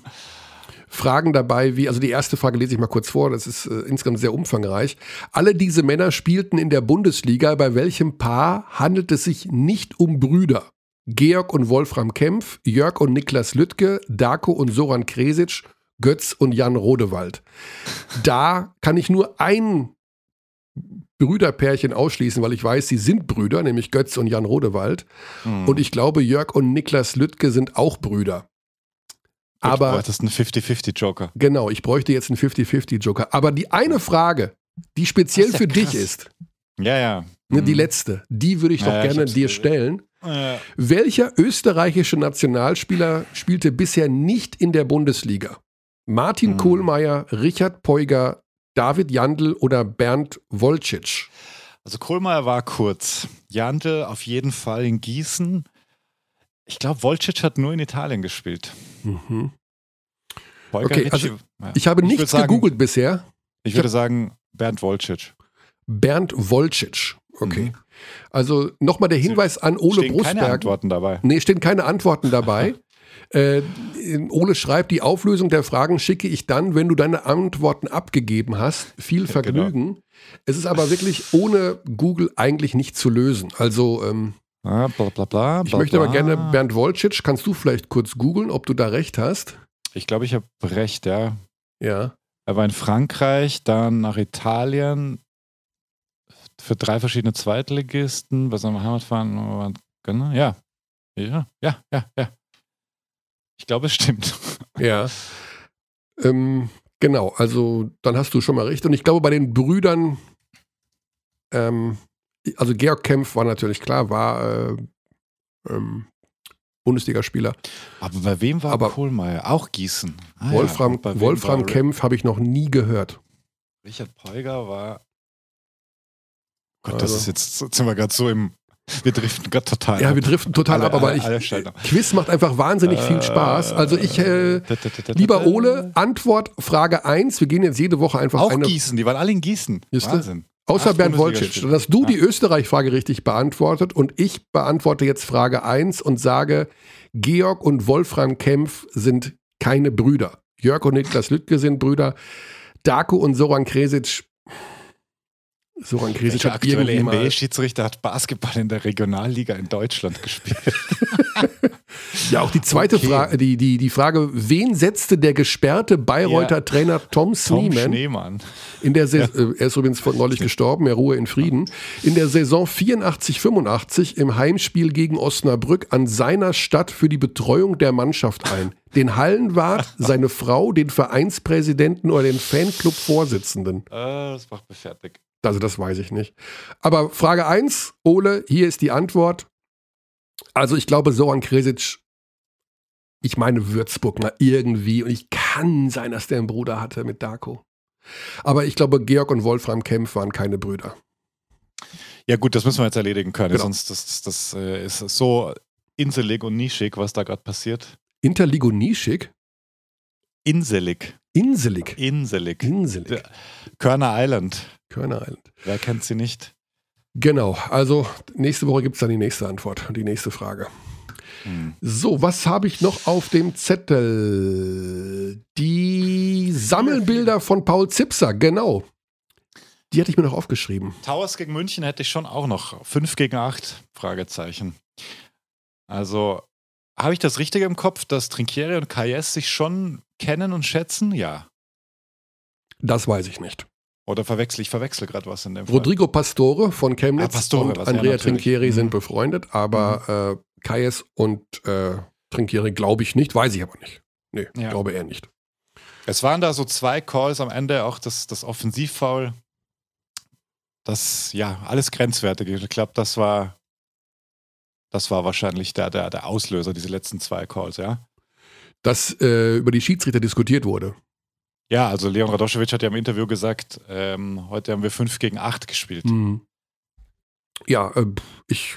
Fragen dabei, wie, also die erste Frage lese ich mal kurz vor, das ist äh, insgesamt sehr umfangreich. Alle diese Männer spielten in der Bundesliga. Bei welchem Paar handelt es sich nicht um Brüder? Georg und Wolfram Kempf, Jörg und Niklas Lüttke, Darko und Soran Kresic, Götz und Jan Rodewald. Da kann ich nur ein Brüderpärchen ausschließen, weil ich weiß, sie sind Brüder, nämlich Götz und Jan Rodewald. Mhm. Und ich glaube, Jörg und Niklas Lüttke sind auch Brüder. Aber. Du bräuchtest einen 50-50-Joker. Genau, ich bräuchte jetzt einen 50-50-Joker. Aber die eine Frage, die speziell ja für krass. dich ist. Ja, ja. Ne, die mhm. letzte, die würde ich doch ja, gerne dir stellen. Ja. Welcher österreichische Nationalspieler spielte bisher nicht in der Bundesliga? Martin mhm. Kohlmeier, Richard Peuger, David Jandl oder Bernd Wolcic? Also Kohlmeier war kurz. Jandl auf jeden Fall in Gießen. Ich glaube, Wolcic hat nur in Italien gespielt. Mhm. okay, also ich habe ich nichts sagen, gegoogelt bisher. Ich, ich würde sagen Bernd Wolcic. Bernd Wolcic. Okay. Mhm. Also nochmal der Hinweis an Ole stehen Brustberg. Keine Antworten dabei. Nee, stehen keine Antworten dabei. äh, Ole schreibt, die Auflösung der Fragen schicke ich dann, wenn du deine Antworten abgegeben hast. Viel genau. Vergnügen. Genau. Es ist aber wirklich ohne Google eigentlich nicht zu lösen. Also ähm, ah, bla, bla, bla, ich möchte aber gerne Bernd Wolcic, kannst du vielleicht kurz googeln, ob du da recht hast? Ich glaube, ich habe recht, ja. Ja. Er war in Frankreich, dann nach Italien, für drei verschiedene Zweitligisten, was am Heimatverein, genau, ja. Ja, ja, ja, ja. Ich glaube, es stimmt. Ja. Ähm, genau, also dann hast du schon mal recht. Und ich glaube, bei den Brüdern, ähm, also Georg Kempf war natürlich klar, war äh, ähm, Bundesligaspieler. Aber bei wem war Aber Kohlmeier? Auch Gießen. Ah, Wolfram, ja, Wolfram Kempf habe ich noch nie gehört. Richard Peuger war. Gott, also. das ist jetzt, jetzt sind wir gerade so im. Wir driften gerade total Ja, ab. wir driften total alle, ab, aber ich, Quiz macht einfach wahnsinnig viel äh, Spaß. Also ich, äh, lieber Ole, Antwort Frage 1. Wir gehen jetzt jede Woche einfach Auch eine. Gießen, die waren alle in Gießen. Wahnsinn. Außer Bernd Wolcic. Dann hast du die Österreich-Frage richtig beantwortet und ich beantworte jetzt Frage 1 und sage, Georg und Wolfram Kempf sind keine Brüder. Jörg und Niklas Lüttke sind Brüder. Darko und Soran Kresic Soran Kresic hat aktuelle NBA-Schiedsrichter hat Basketball in der Regionalliga in Deutschland gespielt. ja, auch die zweite okay. Frage, die, die, die Frage, wen setzte der gesperrte Bayreuther ja. Trainer Tom Schneemann. In der ja. Äh, er ist übrigens neulich gestorben, er ruhe in Frieden. In der Saison 84-85 im Heimspiel gegen Osnabrück an seiner Stadt für die Betreuung der Mannschaft ein. Den Hallenwart, seine Frau, den Vereinspräsidenten oder den Fanclub-Vorsitzenden. Äh, das macht mich fertig. Also das weiß ich nicht. Aber Frage 1, Ole, hier ist die Antwort. Also ich glaube, Soran Kresic, ich meine Würzburg mal irgendwie, und ich kann sein, dass der einen Bruder hatte mit Darko. Aber ich glaube, Georg und Wolfram Kempf waren keine Brüder. Ja gut, das müssen wir jetzt erledigen können, genau. sonst das, das, das äh, ist so inselig und nischig, was da gerade passiert. Interlig und nischig? Inselig. Inselig. Inselig. Inselig. Körner Island. Körner Island. Wer kennt sie nicht? Genau, also nächste Woche gibt es dann die nächste Antwort, die nächste Frage. Hm. So, was habe ich noch auf dem Zettel? Die Sammelbilder von Paul Zipser, genau. Die hatte ich mir noch aufgeschrieben. Towers gegen München hätte ich schon auch noch. 5 gegen 8, Fragezeichen. Also, habe ich das Richtige im Kopf, dass Trinkieri und Kayes sich schon kennen und schätzen? Ja. Das weiß ich nicht. Oder verwechsel ich verwechsel gerade was in dem Fall. Rodrigo Pastore von Chemnitz ah, Pastore, und Andrea ja, Trinchieri mhm. sind befreundet, aber mhm. äh, Kayes und äh, Trinchieri glaube ich nicht, weiß ich aber nicht. Nee, ja. glaube er nicht. Es waren da so zwei Calls am Ende, auch das, das Offensivfoul. Das, ja, alles grenzwertig. Ich glaube, das war, das war wahrscheinlich der, der, der Auslöser, diese letzten zwei Calls, ja. Dass äh, über die Schiedsrichter diskutiert wurde. Ja, also Leon Radoschewitsch hat ja im Interview gesagt, ähm, heute haben wir 5 gegen 8 gespielt. Mhm. Ja, äh, ich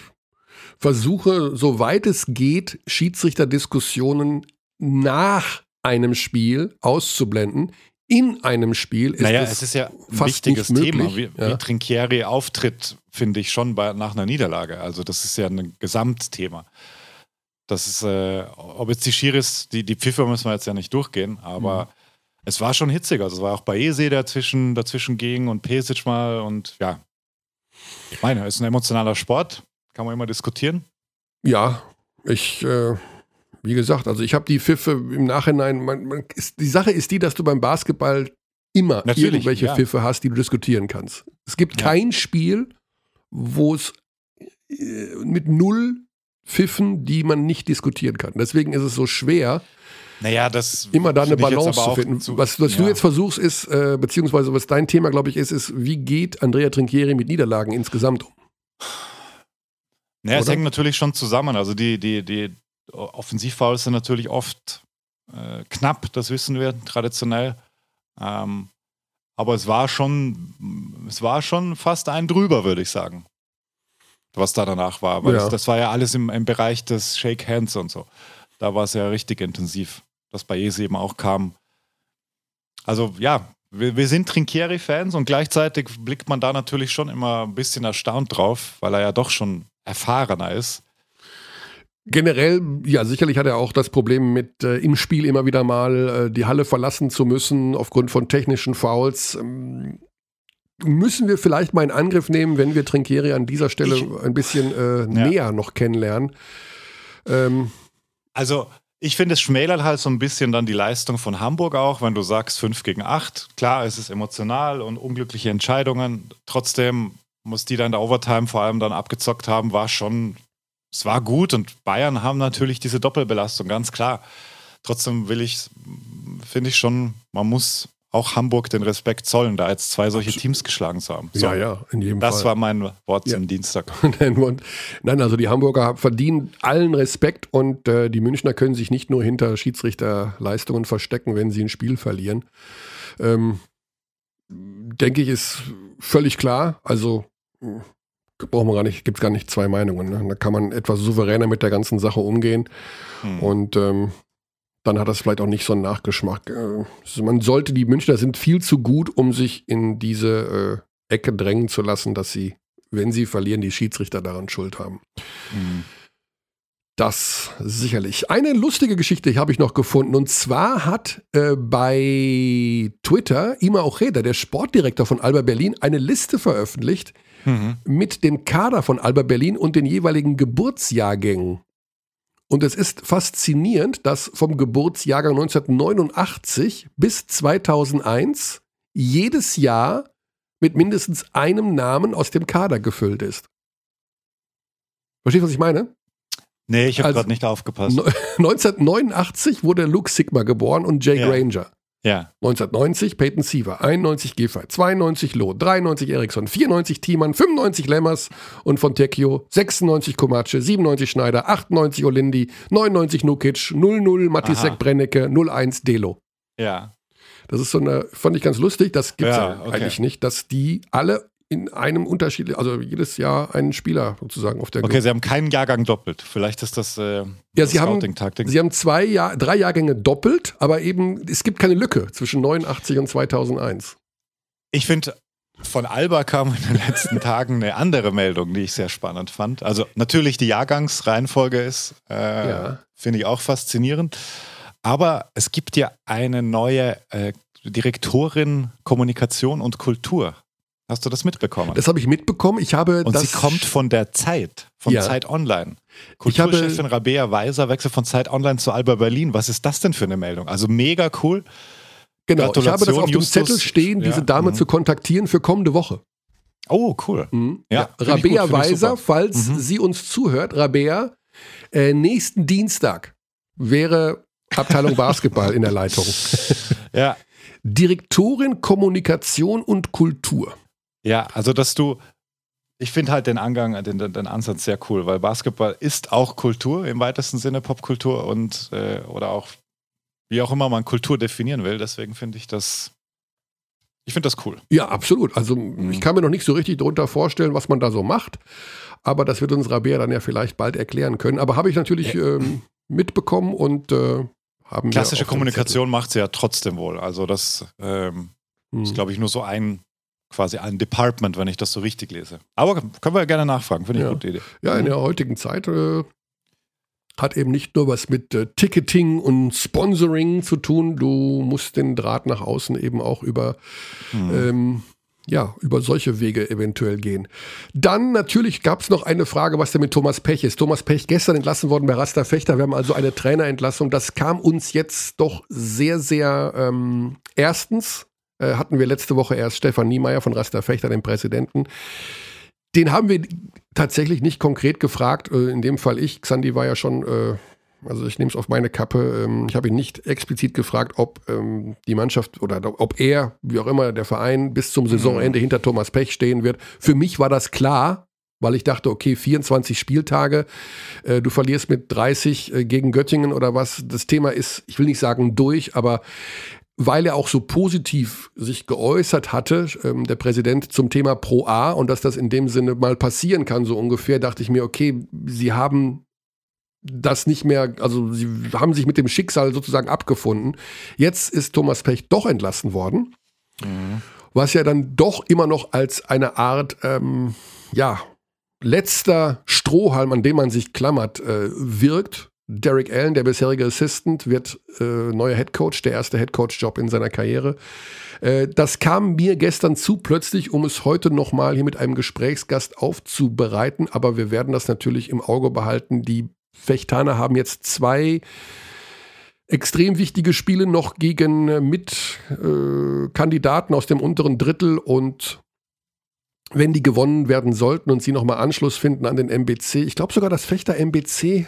versuche, soweit es geht, Schiedsrichterdiskussionen nach einem Spiel auszublenden. In einem Spiel ist naja, es, es ist ja ein wichtiges Thema, wie, ja. wie Trinchieri auftritt, finde ich schon bei, nach einer Niederlage. Also das ist ja ein Gesamtthema. Das ist, äh, ob jetzt die Schiris, die, die Pfiffe müssen wir jetzt ja nicht durchgehen, aber mhm es war schon hitzig. Also es war auch bei Ese dazwischen, dazwischen ging und Pesic mal und ja. Meine, ist ein emotionaler Sport. Kann man immer diskutieren. Ja, ich, äh, wie gesagt, also ich habe die Pfiffe im Nachhinein. Man, man, ist, die Sache ist die, dass du beim Basketball immer Natürlich, irgendwelche ja. Pfiffe hast, die du diskutieren kannst. Es gibt ja. kein Spiel, wo es äh, mit null Pfiffen, die man nicht diskutieren kann. Deswegen ist es so schwer, naja, das immer da eine Balance zu finden. Zu, was, was ja. du jetzt versuchst, ist, äh, beziehungsweise was dein Thema, glaube ich, ist, ist, wie geht Andrea Trinchieri mit Niederlagen insgesamt um? Naja, Oder? es hängt natürlich schon zusammen. Also die, die, die Offensivfouls sind natürlich oft äh, knapp, das wissen wir traditionell. Ähm, aber es war schon, es war schon fast ein drüber, würde ich sagen. Was da danach war. Weil ja. das, das, war ja alles im, im Bereich des Shake Hands und so. Da war es ja richtig intensiv, dass bei Ese eben auch kam. Also ja, wir, wir sind Trinkieri-Fans und gleichzeitig blickt man da natürlich schon immer ein bisschen erstaunt drauf, weil er ja doch schon erfahrener ist. Generell, ja, sicherlich hat er auch das Problem mit äh, im Spiel immer wieder mal äh, die Halle verlassen zu müssen aufgrund von technischen Fouls. Ähm, müssen wir vielleicht mal in Angriff nehmen, wenn wir Trinkieri an dieser Stelle ich, ein bisschen äh, ja. näher noch kennenlernen. Ähm, also ich finde, es schmälert halt so ein bisschen dann die Leistung von Hamburg auch, wenn du sagst 5 gegen 8. Klar, es ist emotional und unglückliche Entscheidungen. Trotzdem muss die dann in der Overtime vor allem dann abgezockt haben, war schon, es war gut und Bayern haben natürlich diese Doppelbelastung, ganz klar. Trotzdem will ich, finde ich schon, man muss auch Hamburg den Respekt zollen, da jetzt zwei solche Teams geschlagen zu haben. So, ja, ja, in jedem das Fall. Das war mein Wort ja. zum Dienstag. Nein, also die Hamburger verdienen allen Respekt und äh, die Münchner können sich nicht nur hinter Schiedsrichterleistungen verstecken, wenn sie ein Spiel verlieren. Ähm, denke ich, ist völlig klar. Also brauchen wir gar nicht, gibt es gar nicht zwei Meinungen. Ne? Da kann man etwas souveräner mit der ganzen Sache umgehen. Hm. Und ähm, dann hat das vielleicht auch nicht so einen Nachgeschmack. Äh, man sollte, die Münchner sind viel zu gut, um sich in diese äh, Ecke drängen zu lassen, dass sie, wenn sie verlieren, die Schiedsrichter daran schuld haben. Mhm. Das sicherlich. Eine lustige Geschichte habe ich noch gefunden. Und zwar hat äh, bei Twitter Ima Ocheda, der Sportdirektor von Alba Berlin, eine Liste veröffentlicht mhm. mit dem Kader von Alba Berlin und den jeweiligen Geburtsjahrgängen. Und es ist faszinierend, dass vom Geburtsjahrgang 1989 bis 2001 jedes Jahr mit mindestens einem Namen aus dem Kader gefüllt ist. Verstehst du, was ich meine? Nee, ich habe also, gerade nicht aufgepasst. 1989 wurde Luke Sigma geboren und Jay ja. Granger. Ja. 1990 Peyton Siever, 91 Giffey, 92 Loh, 93 Eriksson, 94 Thiemann, 95 Lemmers und von Tecchio, 96 Komace, 97 Schneider, 98 Olindi, 99 Nukic, 00 Matisek Brennecke, 01 Delo. Ja. Das ist so eine, fand ich ganz lustig, das gibt es ja, okay. eigentlich nicht, dass die alle in einem Unterschied, also jedes Jahr einen Spieler sozusagen auf der Okay, Gruppe. Sie haben keinen Jahrgang doppelt. Vielleicht ist das, äh, ja, das Sie haben, Sie haben zwei Jahr, drei Jahrgänge doppelt, aber eben, es gibt keine Lücke zwischen 89 und 2001. Ich finde, von Alba kam in den letzten Tagen eine andere Meldung, die ich sehr spannend fand. Also natürlich die Jahrgangsreihenfolge ist, äh, ja. finde ich auch faszinierend. Aber es gibt ja eine neue äh, Direktorin Kommunikation und Kultur Hast du das mitbekommen? Das habe ich mitbekommen. Ich habe Und sie kommt von der Zeit, von ja. Zeit Online. Kulturchefin Rabea Weiser wechselt von Zeit Online zu Alba Berlin. Was ist das denn für eine Meldung? Also mega cool. Genau, ich habe das auf dem Zettel stehen, diese ja, Dame mhm. zu kontaktieren für kommende Woche. Oh, cool. Mhm. Ja, ja Rabea Weiser, falls mhm. sie uns zuhört, Rabea, äh, nächsten Dienstag wäre Abteilung Basketball in der Leitung. Ja. Direktorin Kommunikation und Kultur. Ja, also dass du, ich finde halt den Angang, den, den, Ansatz sehr cool, weil Basketball ist auch Kultur im weitesten Sinne, Popkultur und äh, oder auch wie auch immer man Kultur definieren will. Deswegen finde ich das, ich finde das cool. Ja, absolut. Also mhm. ich kann mir noch nicht so richtig darunter vorstellen, was man da so macht, aber das wird uns Rabea dann ja vielleicht bald erklären können. Aber habe ich natürlich ja. ähm, mitbekommen und äh, haben Klassische Kommunikation macht sie ja trotzdem wohl. Also das ähm, mhm. ist, glaube ich, nur so ein quasi ein Department, wenn ich das so richtig lese. Aber können wir ja gerne nachfragen, finde ich ja. eine gute Idee. Ja, in der heutigen Zeit äh, hat eben nicht nur was mit äh, Ticketing und Sponsoring zu tun, du musst den Draht nach außen eben auch über, mhm. ähm, ja, über solche Wege eventuell gehen. Dann natürlich gab es noch eine Frage, was denn mit Thomas Pech ist. Thomas Pech gestern entlassen worden bei Rasta Fechter. Wir haben also eine Trainerentlassung. Das kam uns jetzt doch sehr, sehr ähm, erstens äh, hatten wir letzte Woche erst Stefan Niemeyer von Rasta Fechter, den Präsidenten. Den haben wir tatsächlich nicht konkret gefragt. Äh, in dem Fall ich. Xandi war ja schon, äh, also ich nehme es auf meine Kappe. Ähm, ich habe ihn nicht explizit gefragt, ob ähm, die Mannschaft oder ob er, wie auch immer, der Verein bis zum Saisonende mhm. hinter Thomas Pech stehen wird. Für mich war das klar, weil ich dachte, okay, 24 Spieltage, äh, du verlierst mit 30 äh, gegen Göttingen oder was. Das Thema ist, ich will nicht sagen durch, aber weil er auch so positiv sich geäußert hatte, ähm, der Präsident, zum Thema Pro A und dass das in dem Sinne mal passieren kann, so ungefähr, dachte ich mir, okay, sie haben das nicht mehr, also sie haben sich mit dem Schicksal sozusagen abgefunden. Jetzt ist Thomas Pech doch entlassen worden, mhm. was ja dann doch immer noch als eine Art, ähm, ja, letzter Strohhalm, an dem man sich klammert, äh, wirkt Derek Allen, der bisherige Assistant, wird äh, neuer Head Coach, der erste Head Coach Job in seiner Karriere. Äh, das kam mir gestern zu plötzlich, um es heute nochmal hier mit einem Gesprächsgast aufzubereiten. Aber wir werden das natürlich im Auge behalten. Die Fechtaner haben jetzt zwei extrem wichtige Spiele noch gegen äh, Mitkandidaten äh, aus dem unteren Drittel und wenn die gewonnen werden sollten und sie nochmal Anschluss finden an den MBC. Ich glaube sogar, dass Fechter MBC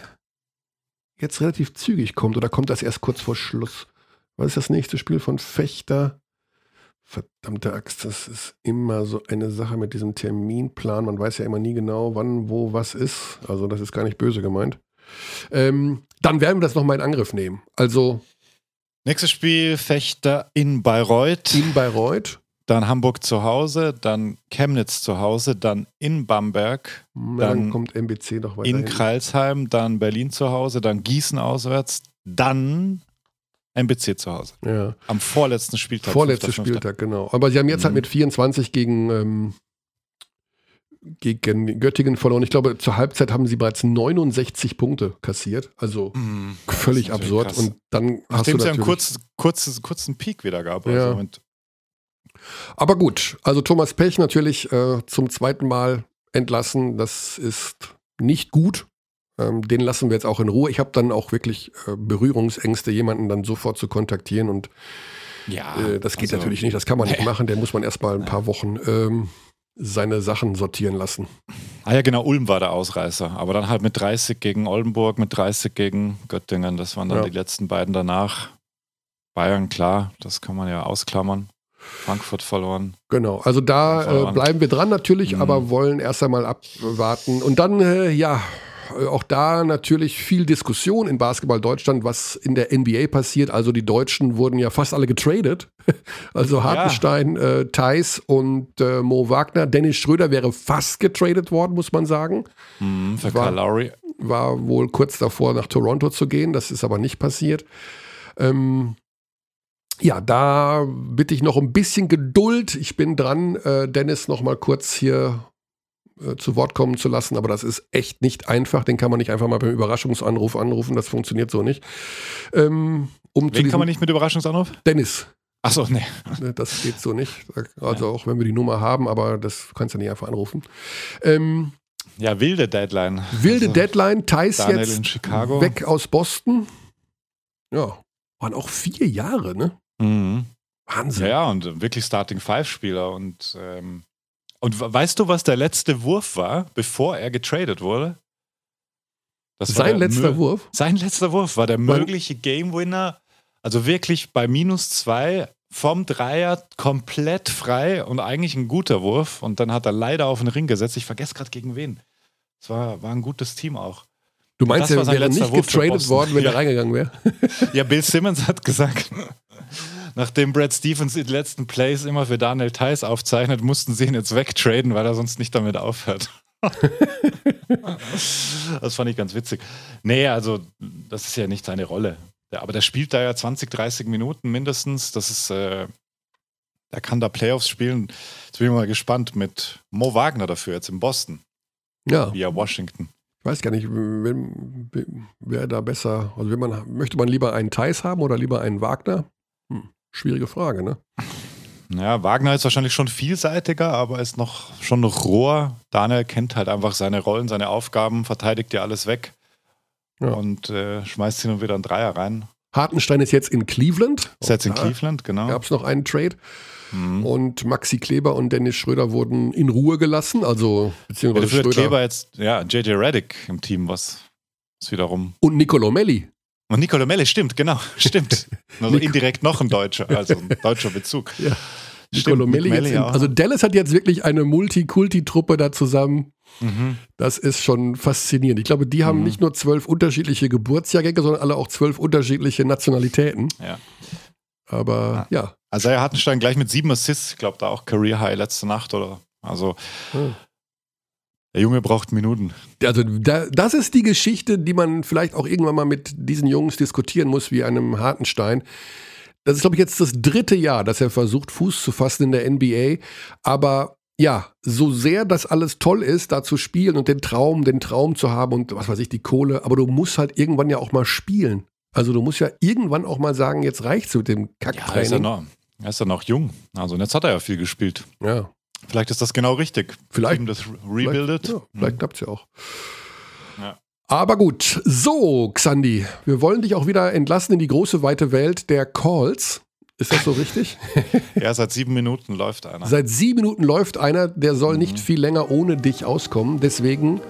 jetzt relativ zügig kommt oder kommt das erst kurz vor Schluss? Was ist das nächste Spiel von Fechter? Verdammte Axt, das ist immer so eine Sache mit diesem Terminplan. Man weiß ja immer nie genau, wann, wo, was ist. Also das ist gar nicht böse gemeint. Ähm, dann werden wir das nochmal in Angriff nehmen. Also. Nächstes Spiel Fechter in Bayreuth. In Bayreuth. Dann Hamburg zu Hause, dann Chemnitz zu Hause, dann in Bamberg. Dann, dann kommt MBC noch weiter. In Kreilsheim, dann Berlin zu Hause, dann Gießen auswärts, dann MBC zu Hause. Ja. Am vorletzten Spieltag. Vorletzter Spieltag, genau. Aber sie haben jetzt halt mhm. halt mit 24 gegen, ähm, gegen Göttingen verloren. Ich glaube, zur Halbzeit haben sie bereits 69 Punkte kassiert. Also mhm. völlig absurd. Krass. Und dann Nachdem hast du sie einen kurz, kurz, kurzen Peak wieder gab. Also ja. Aber gut, also Thomas Pech natürlich äh, zum zweiten Mal entlassen. Das ist nicht gut. Ähm, den lassen wir jetzt auch in Ruhe. Ich habe dann auch wirklich äh, Berührungsängste, jemanden dann sofort zu kontaktieren und ja, äh, das geht also, natürlich nicht. Das kann man nicht machen. Der muss man erst mal ein paar Wochen ähm, seine Sachen sortieren lassen. Ah ja, genau, Ulm war der Ausreißer. Aber dann halt mit 30 gegen Oldenburg, mit 30 gegen Göttingen. Das waren dann ja. die letzten beiden danach. Bayern, klar, das kann man ja ausklammern. Frankfurt verloren. Genau, also da äh, bleiben wir dran natürlich, mhm. aber wollen erst einmal abwarten. Und dann, äh, ja, auch da natürlich viel Diskussion in Basketball Deutschland, was in der NBA passiert. Also die Deutschen wurden ja fast alle getradet. Also Hartenstein, ja. äh, Thais und äh, Mo Wagner. Dennis Schröder wäre fast getradet worden, muss man sagen. Mhm, für war, Lowry. war wohl kurz davor, nach Toronto zu gehen. Das ist aber nicht passiert. Ähm, ja, da bitte ich noch ein bisschen Geduld. Ich bin dran, äh, Dennis noch mal kurz hier äh, zu Wort kommen zu lassen, aber das ist echt nicht einfach. Den kann man nicht einfach mal beim Überraschungsanruf anrufen. Das funktioniert so nicht. Ähm, um Wen kann man nicht mit Überraschungsanruf? Dennis. Achso, nee. Ne, das geht so nicht. Also ja. auch wenn wir die Nummer haben, aber das kannst du nicht einfach anrufen. Ähm, ja, wilde Deadline. Wilde also, Deadline. Thais jetzt weg aus Boston. Ja, waren auch vier Jahre, ne? Mhm. Wahnsinn. Ja, und wirklich Starting Five-Spieler. Und, ähm, und weißt du, was der letzte Wurf war, bevor er getradet wurde? Das sein letzter Wurf? Sein letzter Wurf war der mögliche Game Winner. Also wirklich bei minus zwei vom Dreier komplett frei und eigentlich ein guter Wurf. Und dann hat er leider auf den Ring gesetzt. Ich vergesse gerade gegen wen. Es war, war ein gutes Team auch. Du meinst, er wäre nicht getradet worden, wenn ja. er reingegangen wäre? Ja, Bill Simmons hat gesagt, nachdem Brad Stevens die letzten Plays immer für Daniel Theiss aufzeichnet, mussten sie ihn jetzt wegtraden, weil er sonst nicht damit aufhört. das fand ich ganz witzig. Nee, also das ist ja nicht seine Rolle. Aber der spielt da ja 20, 30 Minuten mindestens. Das ist, äh, der kann da Playoffs spielen. Jetzt bin ich mal gespannt mit Mo Wagner dafür jetzt in Boston. Ja. Via Washington. Ich weiß gar nicht, wer da besser, also man, möchte man lieber einen Thais haben oder lieber einen Wagner? Schwierige Frage, ne? Ja, Wagner ist wahrscheinlich schon vielseitiger, aber ist noch schon noch roher. Daniel kennt halt einfach seine Rollen, seine Aufgaben, verteidigt dir alles weg ja. und äh, schmeißt hin und wieder einen Dreier rein. Hartenstein ist jetzt in Cleveland. Ist jetzt in Cleveland, genau. Gab es noch einen Trade. Mhm. Und Maxi Kleber und Dennis Schröder wurden in Ruhe gelassen. Also, beziehungsweise ja, Schröder. Kleber jetzt, ja, JJ Reddick im Team, was, was wiederum. Und Nicolo Melli. Und Nicolo Melle, stimmt, genau, stimmt. Also indirekt noch ein Deutscher, also ein deutscher Bezug. Ja. Nicolo Melli jetzt in, also Dallas hat jetzt wirklich eine Multikulti-Truppe da zusammen. Mhm. Das ist schon faszinierend. Ich glaube, die haben mhm. nicht nur zwölf unterschiedliche Geburtsjahrgänge, sondern alle auch zwölf unterschiedliche Nationalitäten. Ja. Aber ja. ja. Also er Hartenstein gleich mit sieben Assists, ich glaube da auch Career High letzte Nacht oder also hm. Der Junge braucht Minuten. Also da, das ist die Geschichte, die man vielleicht auch irgendwann mal mit diesen Jungs diskutieren muss, wie einem Hartenstein. Das ist, glaube ich, jetzt das dritte Jahr, dass er versucht, Fuß zu fassen in der NBA. Aber ja, so sehr das alles toll ist, da zu spielen und den Traum, den Traum zu haben und was weiß ich, die Kohle, aber du musst halt irgendwann ja auch mal spielen. Also du musst ja irgendwann auch mal sagen, jetzt reicht's mit dem Kacktraining. Ja, ist er, noch, er ist ja noch jung. Also jetzt hat er ja viel gespielt. Ja. Vielleicht ist das genau richtig. Vielleicht. das rebuildet. Vielleicht, ja, vielleicht mhm. klappt es ja auch. Ja. Aber gut, so, Xandi, wir wollen dich auch wieder entlassen in die große, weite Welt der Calls. Ist das so richtig? ja, seit sieben Minuten läuft einer. Seit sieben Minuten läuft einer, der soll mhm. nicht viel länger ohne dich auskommen. Deswegen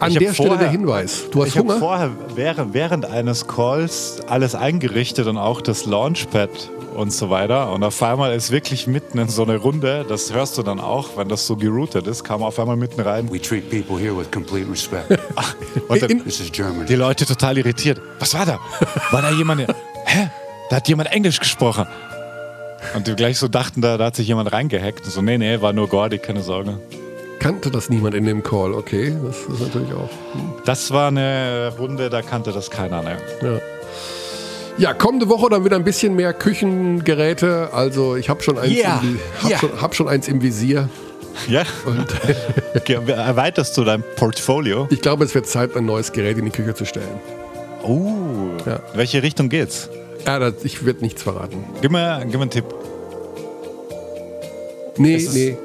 an der Stelle vorher, der Hinweis. Du hast ich Hunger? vorher während, während eines Calls alles eingerichtet und auch das Launchpad und so weiter. Und auf einmal ist wirklich mitten in so eine Runde, das hörst du dann auch, wenn das so geroutet ist, kam auf einmal mitten rein. We treat people here with complete respect. und dann, This is German. Die Leute total irritiert. Was war da? War da jemand? Hä? Da hat jemand Englisch gesprochen. Und die gleich so dachten, da, da hat sich jemand reingehackt. Und so, nee, nee, war nur Gordy, keine Sorge. Kannte das niemand in dem Call, okay. Das ist natürlich auch. Hm. Das war eine Runde, da kannte das keiner, ne? Ja. Ja, kommende Woche dann wieder ein bisschen mehr Küchengeräte. Also ich habe schon, eins yeah. hab yeah. schon, hab schon eins im Visier. Ja. Und erweiterst du dein Portfolio? Ich glaube, es wird Zeit, ein neues Gerät in die Küche zu stellen. Oh. Ja. Welche Richtung geht's? Ja, das, ich werde nichts verraten. Gib mir, gib mir einen Tipp. Nee, nee.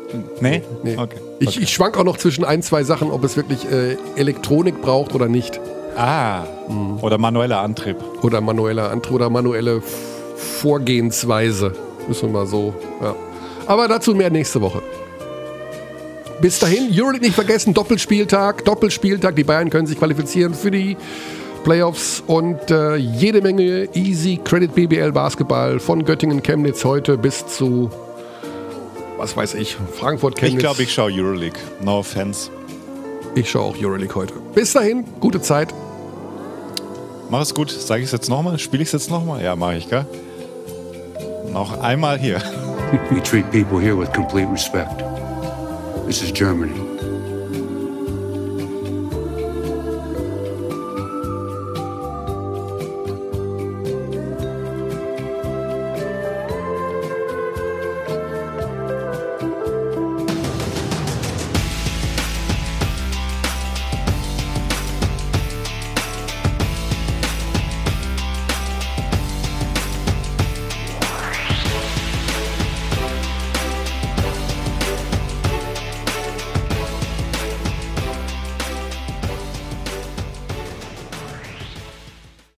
Nee? Nee. Okay. Ich, okay. ich schwank auch noch zwischen ein, zwei Sachen, ob es wirklich äh, Elektronik braucht oder nicht. Ah. Mhm. Oder manueller Antrieb. Oder manueller Antrieb oder manuelle Vorgehensweise. Müssen wir mal so. Ja. Aber dazu mehr nächste Woche. Bis dahin, Euroleague nicht vergessen, Doppelspieltag, Doppelspieltag. Die Bayern können sich qualifizieren für die Playoffs und äh, jede Menge Easy Credit BBL Basketball von Göttingen Chemnitz heute bis zu was weiß ich, Frankfurt Chemnitz. Ich glaube, ich schaue Euroleague. No offense. Ich schaue auch Euroleague heute. Bis dahin, gute Zeit. Mach es gut. Sage ich es jetzt nochmal? Spiele ich es jetzt nochmal? Ja, mache ich, gell? Noch einmal hier. We treat people here with complete respect. This is Germany.